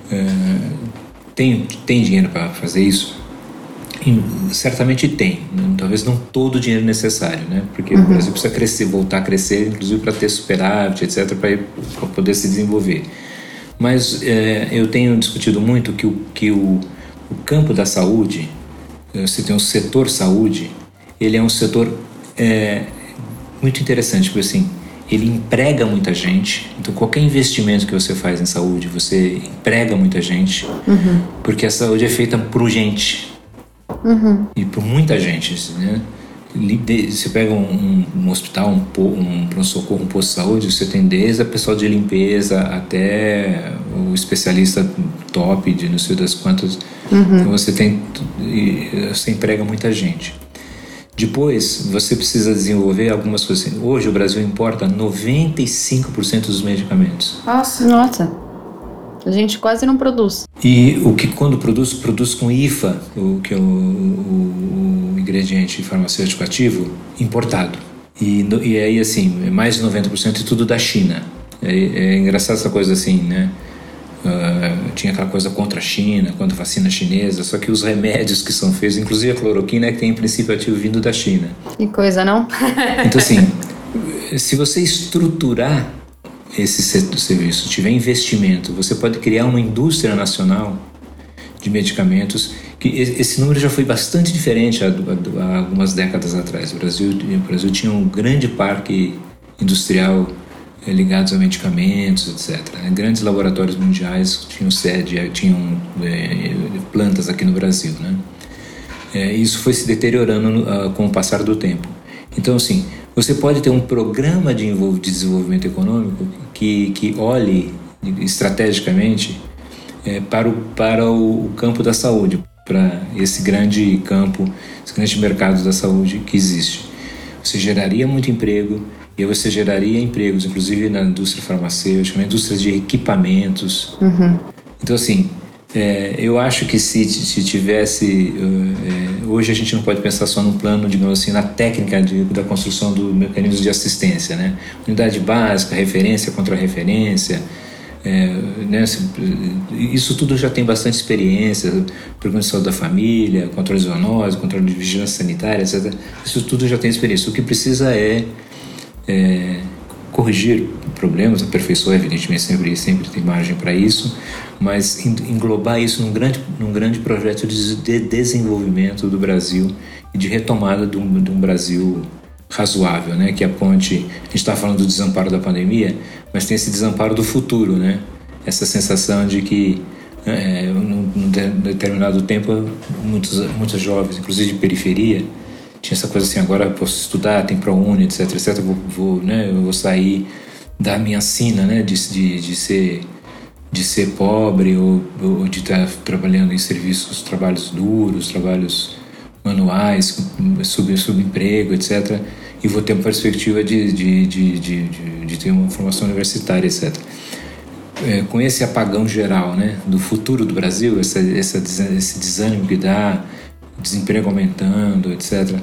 Uh, tem, tem dinheiro para fazer isso? E, certamente tem, talvez não todo o dinheiro necessário, né? Porque uhum. o Brasil precisa crescer, voltar a crescer, inclusive para ter superávit, etc., para poder se desenvolver. Mas é, eu tenho discutido muito que o, que o, o campo da saúde, você tem o setor saúde, ele é um setor é muito interessante, porque assim, ele emprega muita gente. Então, qualquer investimento que você faz em saúde, você emprega muita gente, uhum. porque a saúde é feita por gente uhum. e por muita gente, né? Você pega um, um hospital, um, um pronto-socorro, um posto de saúde, você tem desde a pessoal de limpeza até o especialista top de não sei das quantas. Uhum. Então você tem, você emprega muita gente. Depois, você precisa desenvolver algumas coisas. Hoje, o Brasil importa 95% dos medicamentos. Nossa. Nossa. A gente quase não produz. E o que quando produz, produz com IFA, o que é o, o, o ingrediente farmacêutico ativo, importado. E, e aí, assim, mais de 90% é tudo da China. É, é engraçado essa coisa assim, né? Uh, tinha aquela coisa contra a China, contra a vacina chinesa, só que os remédios que são feitos, inclusive a cloroquina, é que tem princípio ativo vindo da China. Que coisa, não? Então, assim, se você estruturar esse serviço, tiver investimento, você pode criar uma indústria nacional de medicamentos que esse número já foi bastante diferente há, há algumas décadas atrás. O Brasil, o Brasil tinha um grande parque industrial ligados a medicamentos, etc. Grandes laboratórios mundiais tinham sede, tinham é, plantas aqui no Brasil, né? É, isso foi se deteriorando uh, com o passar do tempo. Então, assim, você pode ter um programa de, de desenvolvimento econômico que, que olhe estrategicamente é, para, o, para o campo da saúde. para esse grande campo, esse grande mercado da saúde que existe. Você geraria muito emprego e você geraria empregos, inclusive na indústria farmacêutica, na indústria de equipamentos. Uhum. Então, assim, é, eu acho que se, se tivesse. É, hoje a gente não pode pensar só num plano, digamos assim, na técnica de, da construção do mecanismo de assistência, né? Unidade básica, referência contra referência. É, né, isso tudo já tem bastante experiência, programa de saúde da família, controle de zoonose, controle de vigilância sanitária, etc. Isso tudo já tem experiência. O que precisa é, é corrigir problemas, aperfeiçoar, evidentemente, sempre, sempre tem margem para isso, mas englobar isso num grande, num grande projeto de desenvolvimento do Brasil e de retomada de um, de um Brasil razoável, né? Que aponte. A gente está falando do desamparo da pandemia, mas tem esse desamparo do futuro, né? Essa sensação de que é, num, num determinado tempo muitos muitos jovens, inclusive de periferia, tinha essa coisa assim: agora posso estudar, tem ProUni, etc, etc. Vou, vou, né? Eu vou sair da minha sina, né? De, de, de ser de ser pobre ou, ou de estar trabalhando em serviços, trabalhos duros, trabalhos manuais, sub, subemprego, etc e vou ter uma perspectiva de, de, de, de, de ter uma formação universitária, etc. É, com esse apagão geral né, do futuro do Brasil, essa, essa, esse desânimo que dá, desemprego aumentando, etc.,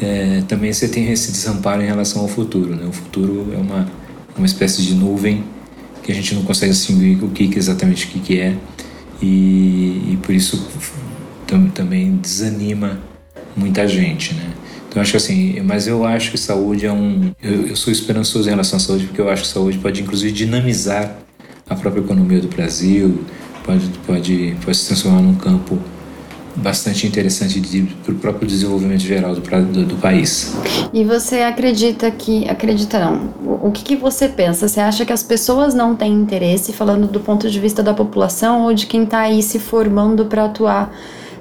é, também você tem esse desamparo em relação ao futuro. Né? O futuro é uma, uma espécie de nuvem que a gente não consegue distinguir o que, que exatamente o que, que é, e, e por isso também desanima muita gente. Né? Então acho assim, mas eu acho que saúde é um. Eu, eu, sou esperançoso em relação à saúde, porque eu acho que saúde pode inclusive dinamizar a própria economia do Brasil, pode, pode, pode se transformar num campo bastante interessante para o próprio desenvolvimento geral do, do, do, país. E você acredita que. Acredita não. O, o que, que você pensa? Você acha que as pessoas não têm interesse, falando do ponto de vista da população ou de quem está aí se formando para atuar?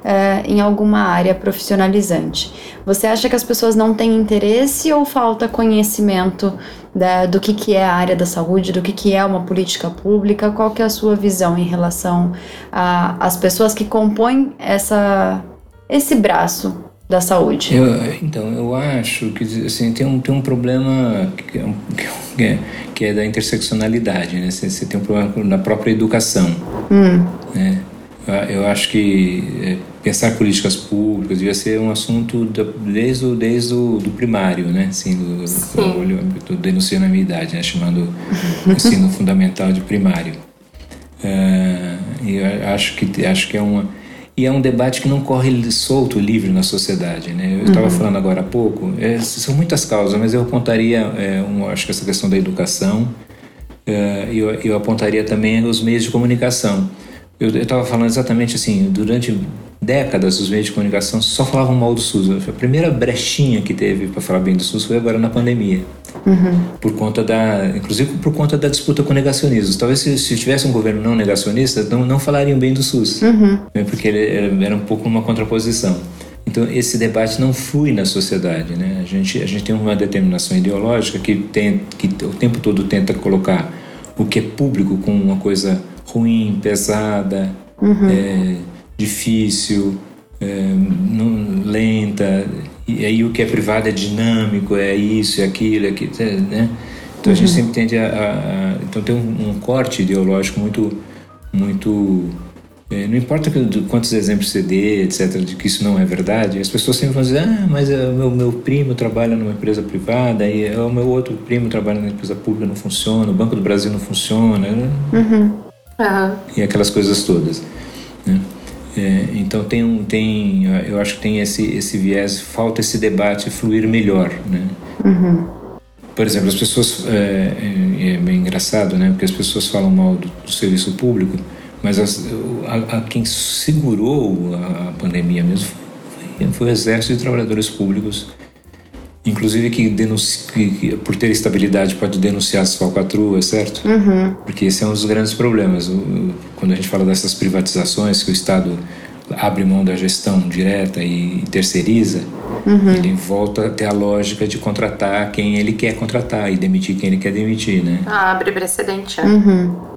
É, em alguma área profissionalizante. Você acha que as pessoas não têm interesse ou falta conhecimento da, do que, que é a área da saúde, do que, que é uma política pública? Qual que é a sua visão em relação às pessoas que compõem essa, esse braço da saúde? Eu, então, eu acho que assim, tem, um, tem um problema que é, que é, que é da interseccionalidade, né? Você, você, tem um problema na própria educação. Hum. Né? Eu acho que é, pensar políticas públicas devia ser um assunto desde o, desde o do primário, né? Assim, do, do, denunciando a minha idade, né? chamando ensino fundamental de primário. Uh, e acho que, acho que é uma... E é um debate que não corre solto, livre na sociedade, né? Eu estava uhum. falando agora há pouco, é, são muitas causas, mas eu apontaria, é, um, acho que essa questão da educação, é, eu, eu apontaria também os meios de comunicação. Eu estava falando exatamente assim, durante décadas os meios de comunicação só falavam mal do SUS. A primeira brechinha que teve para falar bem do SUS foi agora na pandemia. Uhum. Por conta da, inclusive por conta da disputa com negacionistas. Talvez se, se tivesse um governo não negacionista, não, não falariam bem do SUS, uhum. Né, porque ele era, era um pouco uma contraposição. Então esse debate não flui na sociedade, né? A gente a gente tem uma determinação ideológica que tem que o tempo todo tenta colocar o que é público com uma coisa ruim, pesada, uhum. é, difícil, é, não, lenta. E aí o que é privado é dinâmico, é isso, é aquilo, é aquilo, né? Então a gente uhum. sempre tende a, a, a, então tem um, um, corte ideológico muito muito é, não importa quantos exemplos você dê, etc, de que isso não é verdade, as pessoas sempre vão dizer, ah, mas o meu, meu primo trabalha numa empresa privada e o meu outro primo trabalha numa empresa pública, não funciona, o Banco do Brasil não funciona. Uhum. Uhum. E aquelas coisas todas. Né? É, então tem um, tem, eu acho que tem esse esse viés, falta esse debate fluir melhor, né? Uhum. Por exemplo, as pessoas é, é, é bem engraçado, né? Porque as pessoas falam mal do, do serviço público, mas as, a, a, quem segurou a, a pandemia mesmo foi, foi o exército de trabalhadores públicos inclusive que, que, por ter estabilidade pode denunciar as falcatruas, certo? Uhum. Porque esse é um dos grandes problemas. Quando a gente fala dessas privatizações que o Estado abre mão da gestão direta e, terceiriza, uhum. ele volta a ter a lógica de contratar quem ele quer contratar e demitir quem ele quer demitir, né? Ah, abre precedente. Uhum.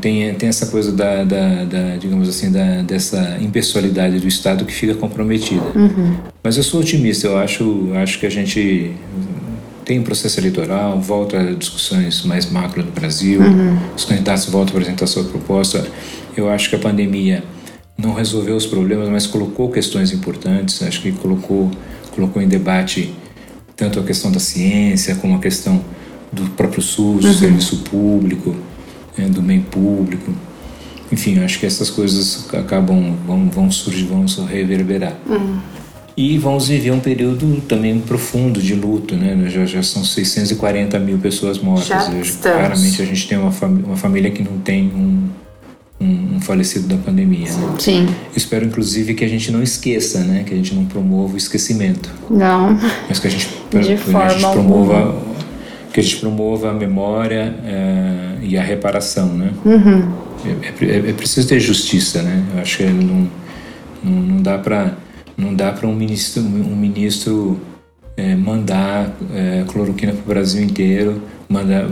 Tem, tem essa coisa da, da, da digamos assim, da, dessa impessoalidade do Estado que fica comprometida. Uhum. Mas eu sou otimista, eu acho, acho que a gente tem um processo eleitoral, volta a discussões mais macro no Brasil, Uhum. os candidatos voltam a apresentar sua proposta. Eu acho que a pandemia não resolveu os problemas, mas colocou questões importantes, acho que colocou, colocou em debate tanto a questão da ciência como a questão do próprio SUS, do serviço público, né, do bem público. Enfim, acho que essas coisas acabam, vão, vão surgir, vão reverberar. E vamos viver um período também profundo de luto, né? Já, já são 640 mil pessoas mortas. Já estamos. Claramente a gente tem uma, uma família que não tem um, um, um falecido da pandemia, né? Sim. Espero, inclusive, que a gente não esqueça, né? Que a gente não promova o esquecimento, Não. mas que a gente, De que a gente forma promova alguma. Que a gente promova a memória eh, e a reparação, né? Uhum. É, é- é preciso ter justiça, né? Eu acho que não, não, não dá para não dá para um ministro um ministro é, mandar é, cloroquina para o Brasil inteiro, mandar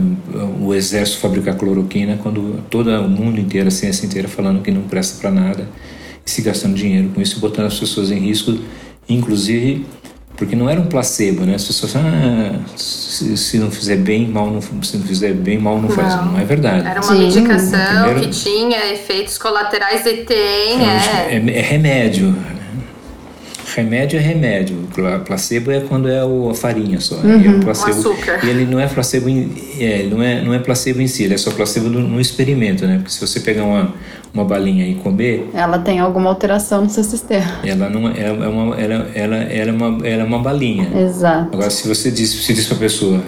o exército fabricar cloroquina quando todo o mundo inteiro, a ciência inteira falando que não presta para nada e se gastando dinheiro com isso botando as pessoas em risco, inclusive porque não era um placebo, né? As pessoas ah, se, se não fizer bem, mal não se não fizer bem, mal não faz. Não. Não é verdade. Era uma Sim. medicação Primeiro- que tinha efeitos colaterais e tem, é. É, é remédio. Remédio é remédio. Pla- Placebo é quando é o, a farinha só. E é um placebo, O açúcar. E ele não é placebo em, é, não é, não é placebo em si, ele é só placebo no, no experimento, né? Porque se você pegar uma, uma balinha e comer, Ela tem alguma alteração no seu sistema. ela não é, é uma, ela, ela, ela é uma, ela é uma balinha. Exato. Agora, se você diz, se diz para a pessoa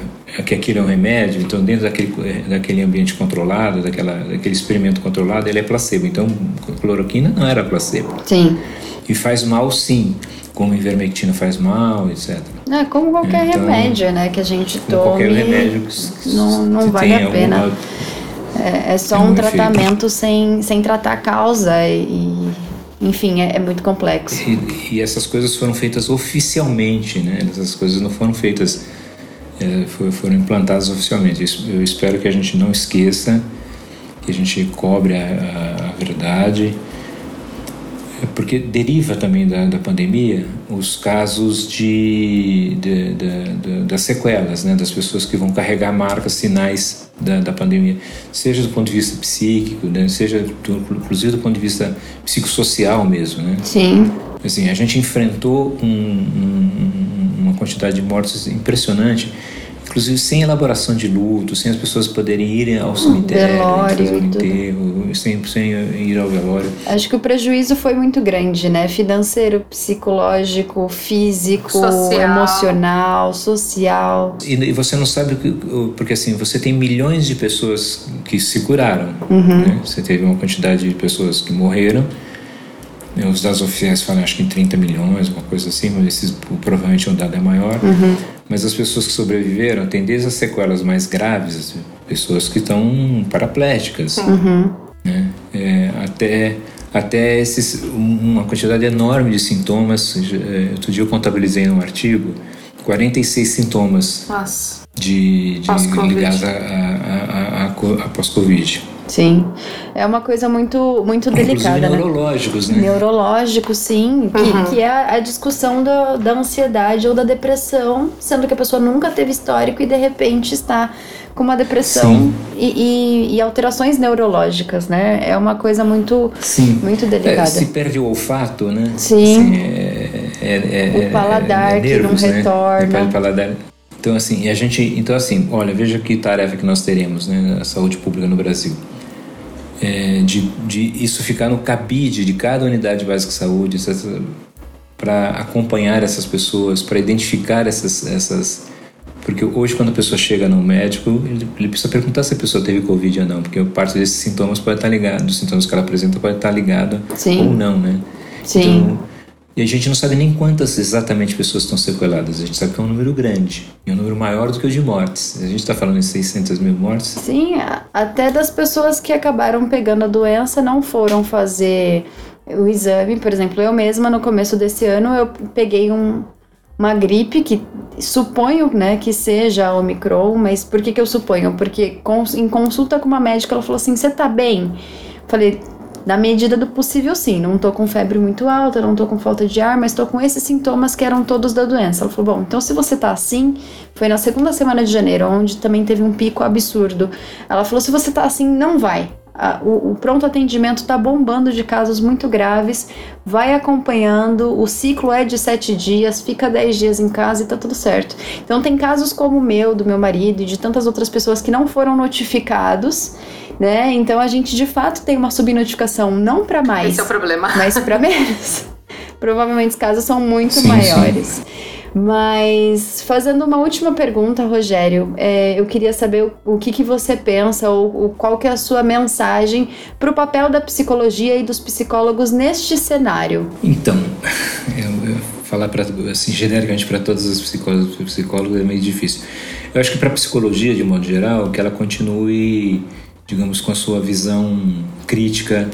que aquilo é um remédio, então dentro daquele, daquele ambiente controlado, daquela, daquele experimento controlado, ele é placebo. Então, cloroquina não era placebo. Sim. E faz mal sim, como ivermectina faz mal, etc. É como qualquer Então, remédio, né? Que a gente tome. qualquer remédio que, não- não vale a pena. alguma- É, é só um um tratamento sem, sem tratar a causa e, enfim, é, é muito complexo. E, e essas coisas foram feitas oficialmente, né? Essas coisas não foram feitas, é, foram implantadas oficialmente. Isso- Eu espero que a gente não esqueça, que a gente cobre a, a- a verdade, porque deriva também da, da pandemia os casos de, de, de- de- das sequelas, né? Das pessoas que vão carregar marcas, sinais da, da pandemia, seja do ponto de vista psíquico, né? seja do, inclusive do ponto de vista psicossocial mesmo, né? Sim, Assim, a gente enfrentou um- um- uma quantidade de mortes impressionante, inclusive sem elaboração de luto, sem as pessoas poderem ir ao cemitério, velório fazer o tudo. enterro, sem, sem ir ao velório. acho que o prejuízo foi muito grande, né? Financeiro, psicológico, físico, Social. emocional, social. E, e você não sabe, o que- o- porque assim, você tem milhões de pessoas que se curaram. Uhum. né? Você teve uma quantidade de pessoas que morreram. Né? Os dados oficiais falam acho que em 30 milhões, uma coisa assim, mas esses, provavelmente o dado é maior. Uhum. Mas as pessoas que sobreviveram têm desde as sequelas mais graves, pessoas que estão paraplégicas, Uhum. né? É, até até esses, uma quantidade enorme de sintomas. É, Outro dia eu contabilizei num artigo 46 sintomas Nossa. de, de ligados a, a, a, a, co- a pós-Covid. Sim. É uma coisa muito, muito delicada, Inclusive né? neurológicos, né? Neurológico, sim, que, Uhum. que é a, discussão da, da ansiedade ou da depressão, sendo que a pessoa nunca teve histórico e de repente está com uma depressão Sim. e, e- e alterações neurológicas, né? É uma coisa muito, Sim. muito É, delicada. se perde o olfato, né? Sim. Assim, é, é- é- O paladar é que não nervos, né? retorna. É, o paladar. Então assim, e a gente, então assim, olha, veja que tarefa que nós teremos, né, na saúde pública no Brasil. É, de, de isso ficar no cabide de cada unidade básica de saúde, para acompanhar essas pessoas, para identificar essas, essas porque hoje quando a pessoa chega no médico, ele, ele precisa perguntar se a pessoa teve covid ou não, porque parte desses sintomas pode estar ligado, dos sintomas que ela apresenta pode estar ligado Sim. ou não, né? Sim. Então, e a gente não sabe nem quantas exatamente pessoas estão sequeladas. A gente sabe que é um número grande. E um número maior do que o de mortes. A gente está falando em 600 mil mortes. Sim, a- até das pessoas que acabaram pegando a doença não foram fazer o exame. Por exemplo, eu mesma no começo desse ano eu peguei um, uma gripe que suponho, né, que seja Omicron, mas por que que eu suponho? Porque em consulta com uma médica ela falou assim, você tá bem? Falei, na medida do possível, sim. Não tô com febre muito alta, não tô com falta de ar, mas tô com esses sintomas que eram todos da doença. Ela falou: bom, então se você tá assim, foi na segunda semana de janeiro, onde também teve um pico absurdo. Ela falou: se você tá assim, não vai. O, o, pronto atendimento está bombando de casos muito graves, vai acompanhando, o ciclo é de sete dias, fica dez dias em casa e tá tudo certo. Então tem casos como o meu, do meu marido e de tantas outras pessoas que não foram notificados né? Então a gente de fato tem uma subnotificação não para mais, Esse é o problema. mas para menos. Provavelmente os casos são muito sim, maiores. Sim. Mas fazendo uma última pergunta, Rogério, é, eu queria saber o, o, que, que você pensa ou, ou qual que é a sua mensagem para o papel da psicologia e dos psicólogos neste cenário. Então, eu, eu falar para assim genericamente para todos os psicólogos, psicólogos é meio difícil. Eu acho que para a psicologia de modo geral, que ela continue digamos, com a sua visão crítica,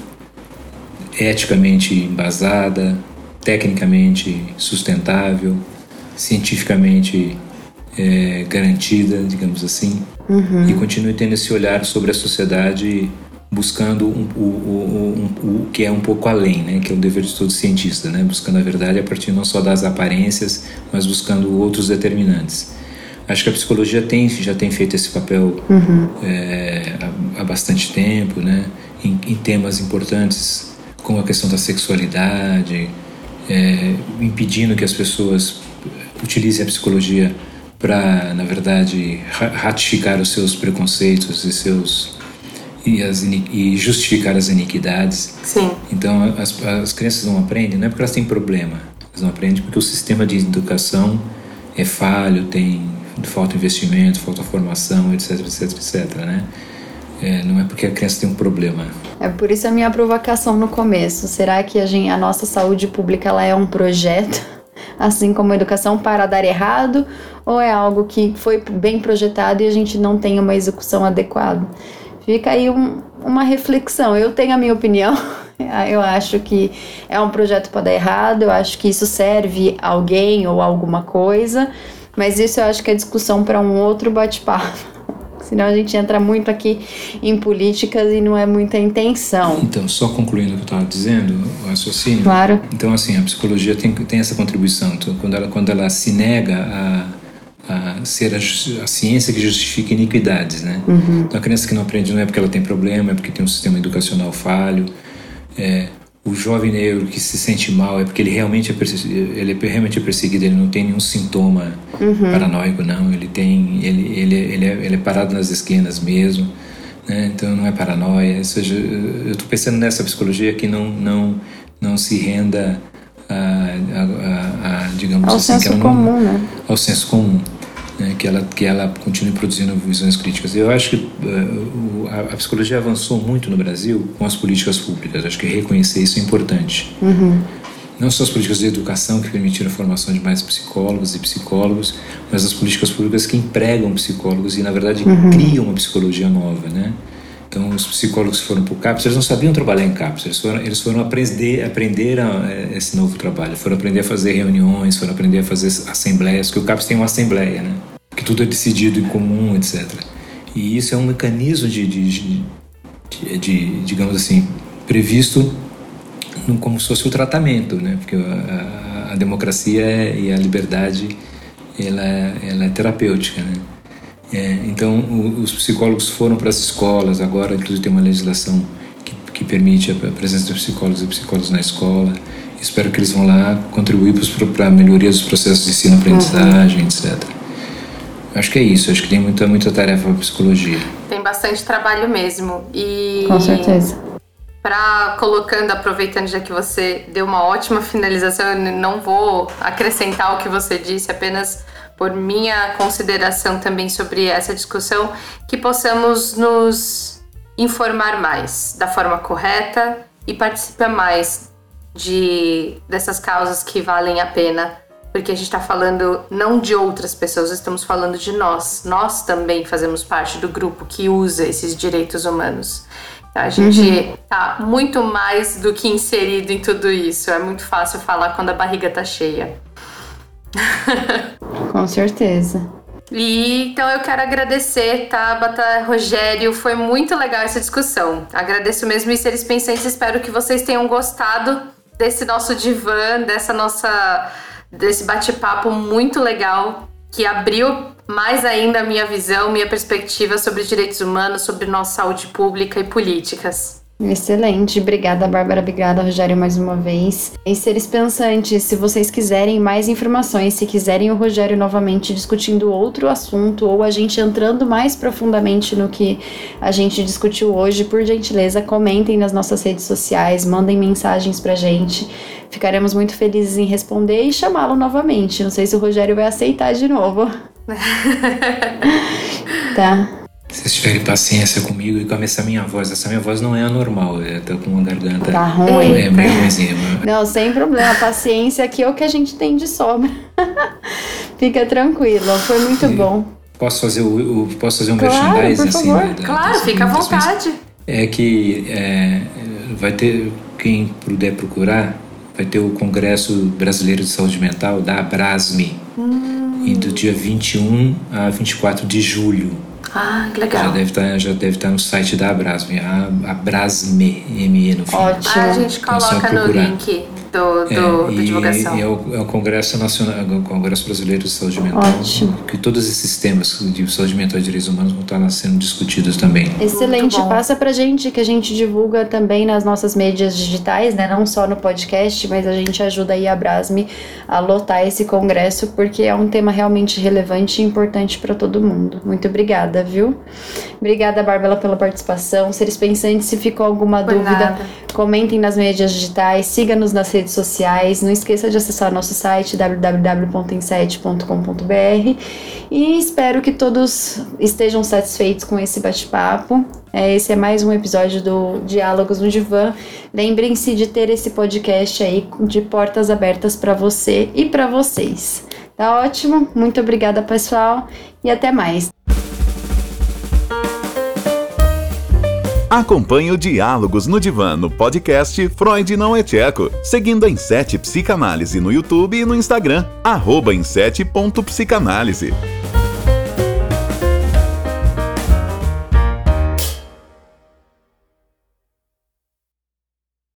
eticamente embasada, tecnicamente sustentável, cientificamente é, garantida, digamos assim, uhum. e continue tendo esse olhar sobre a sociedade buscando um, o, o, um, o, que é um pouco além, né, que é o dever de todo cientista, né, buscando a verdade a partir não só das aparências, mas buscando outros determinantes. Acho que a psicologia tem, já tem feito esse papel uhum. é, há, há, bastante tempo, né? Em, em, temas importantes como a questão da sexualidade, é, impedindo que as pessoas utilizem a psicologia para, na verdade, ratificar os seus preconceitos e seus e, as, e justificar as iniquidades. Sim. Então as, as crianças não aprendem, não é porque elas têm problema, elas não aprendem porque o sistema de educação é falho, tem falta investimento, falta formação, etc, etc, etc, né? É, não é porque a criança tem um problema. É por isso a minha provocação no começo. Será que a, gente, a nossa saúde pública ela é um projeto, assim como a educação para dar errado, ou é algo que foi bem projetado e a gente não tem uma execução adequada? Fica aí um, uma reflexão. Eu tenho a minha opinião. Eu acho que é um projeto para dar errado. Eu acho que isso serve a alguém ou alguma coisa. Mas isso eu acho que é discussão para um outro bate-papo. Senão a gente entra muito aqui em políticas e não é muita intenção. Então, só concluindo o que eu estava dizendo, o raciocínio. Claro. Então, assim, a psicologia tem, tem essa contribuição. Então, quando, ela, quando ela se nega a, a ser a, a ciência que justifica iniquidades, né? Uhum. Então, a criança que não aprende não é porque ela tem problema, é porque tem um sistema educacional falho. É, o jovem negro que se sente mal é porque ele realmente é, ele é realmente é perseguido, ele não tem nenhum sintoma uhum. paranoico, não. Ele tem, ele, ele, ele, é, ele é parado nas esquinas mesmo, né? Então não é paranoia. Ou seja, eu estou pensando nessa psicologia que não, não, não se renda a, a, a, a digamos ao assim, senso comum, né? Ao senso comum né, que, ela, que ela continue produzindo visões críticas. Eu acho que uh, a, a, psicologia avançou muito no Brasil com as políticas públicas. Acho que reconhecer isso é importante. Uhum. Não só as políticas de educação que permitiram a formação de mais psicólogos e psicólogos, mas as políticas públicas que empregam psicólogos e, na verdade, uhum. criam uma psicologia nova, né? Então, os psicólogos que foram para o CAPS, eles não sabiam trabalhar em CAPS, eles foram, eles foram aprender, aprender a, a, eh, esse novo trabalho, foram aprender a fazer reuniões, foram aprender a fazer assembleias, porque o CAPS tem uma assembleia, né? Que tudo é decidido em comum, etc. E isso é um mecanismo de, de, de, de digamos assim, previsto como se fosse o tratamento, né? Porque a, a democracia é, e a liberdade, ela, ela é terapêutica, né? É, então, o, os psicólogos foram para as escolas, agora, inclusive, tem uma legislação que, que permite a presença de psicólogos e psicólogos na escola. Espero que eles vão lá contribuir para a melhoria dos processos de ensino-aprendizagem, uhum. etc. Acho que é isso, acho que tem muita, muita tarefa para psicologia. Tem bastante trabalho mesmo. E Com certeza. Para colocando, aproveitando já que você deu uma ótima finalização, eu não vou acrescentar o que você disse, apenas por minha consideração também sobre essa discussão, que possamos nos informar mais da forma correta e participar mais de dessas causas que valem a pena, porque a gente está falando não de outras pessoas, estamos falando de nós. Nós também fazemos parte do grupo que usa esses direitos humanos. Então, a gente está uhum. muito mais do que inserido em tudo isso. É muito fácil falar quando a barriga está cheia. Com certeza. E então eu quero agradecer, Tabata, Rogério, foi muito legal essa discussão. Agradeço mesmo e seres pensantes, espero que vocês tenham gostado desse nosso divã, dessa nossa desse bate-papo muito legal que abriu mais ainda a minha visão, minha perspectiva sobre direitos humanos, sobre nossa saúde pública e políticas. Excelente, obrigada Bárbara, obrigada Rogério mais uma vez. E seres pensantes, se vocês quiserem mais informações, se quiserem o Rogério novamente discutindo outro assunto ou a gente entrando mais profundamente no que a gente discutiu hoje, por gentileza, comentem nas nossas redes sociais, mandem mensagens pra gente. Ficaremos muito felizes em responder e chamá-lo novamente. Não sei se o Rogério vai aceitar de novo. tá. Se vocês tiverem paciência comigo e com essa minha voz, essa minha voz não é anormal, eu tô com uma garganta. Tá ruim. É meio ruimzinha. Não, sem problema. Paciência aqui é o que a gente tem de sobra. Fica tranquilo, foi muito E bom. Posso fazer, o, o- posso fazer um Claro, merchandising por assim? favor. da- da- Claro, das fica à vontade. É que é, vai ter, quem puder procurar, vai ter o Congresso Brasileiro de Saúde Mental, da Abrasme, e do dia 21 a 24 de julho. Ah, que Já legal. deve estar, já deve estar no site da Abrasme, a Abrasme, M-E no fim. Ótimo. Ah, a gente é coloca no procurar. link do, do, É, da e, divulgação. e é, o, é o Congresso Nacional, é o Congresso Brasileiro de Saúde Mental, Ótimo. que todos esses temas de saúde mental e direitos humanos vão estar sendo discutidos também. Excelente, passa pra gente que a gente divulga também nas nossas mídias digitais, né? Não só no podcast, mas a gente ajuda aí a Brasme a lotar esse congresso, porque é um tema realmente relevante e importante para todo mundo. Muito obrigada, viu? Obrigada, Bárbara, pela participação. Seres pensantes, se ficou alguma Por dúvida, nada. comentem nas mídias digitais, siga-nos nas redes sociais, não esqueça de acessar nosso site www.inset.com.br e espero que todos estejam satisfeitos com esse bate-papo. É, esse é mais um episódio do Diálogos no Divã. Lembrem-se de ter esse podcast aí de portas abertas para você e para vocês. Tá ótimo? Muito obrigada, pessoal, e até mais. Acompanhe o Diálogos no Divã no podcast Freud Não é Tcheco, seguindo a Insete Psicanálise no YouTube e no Instagram, arroba.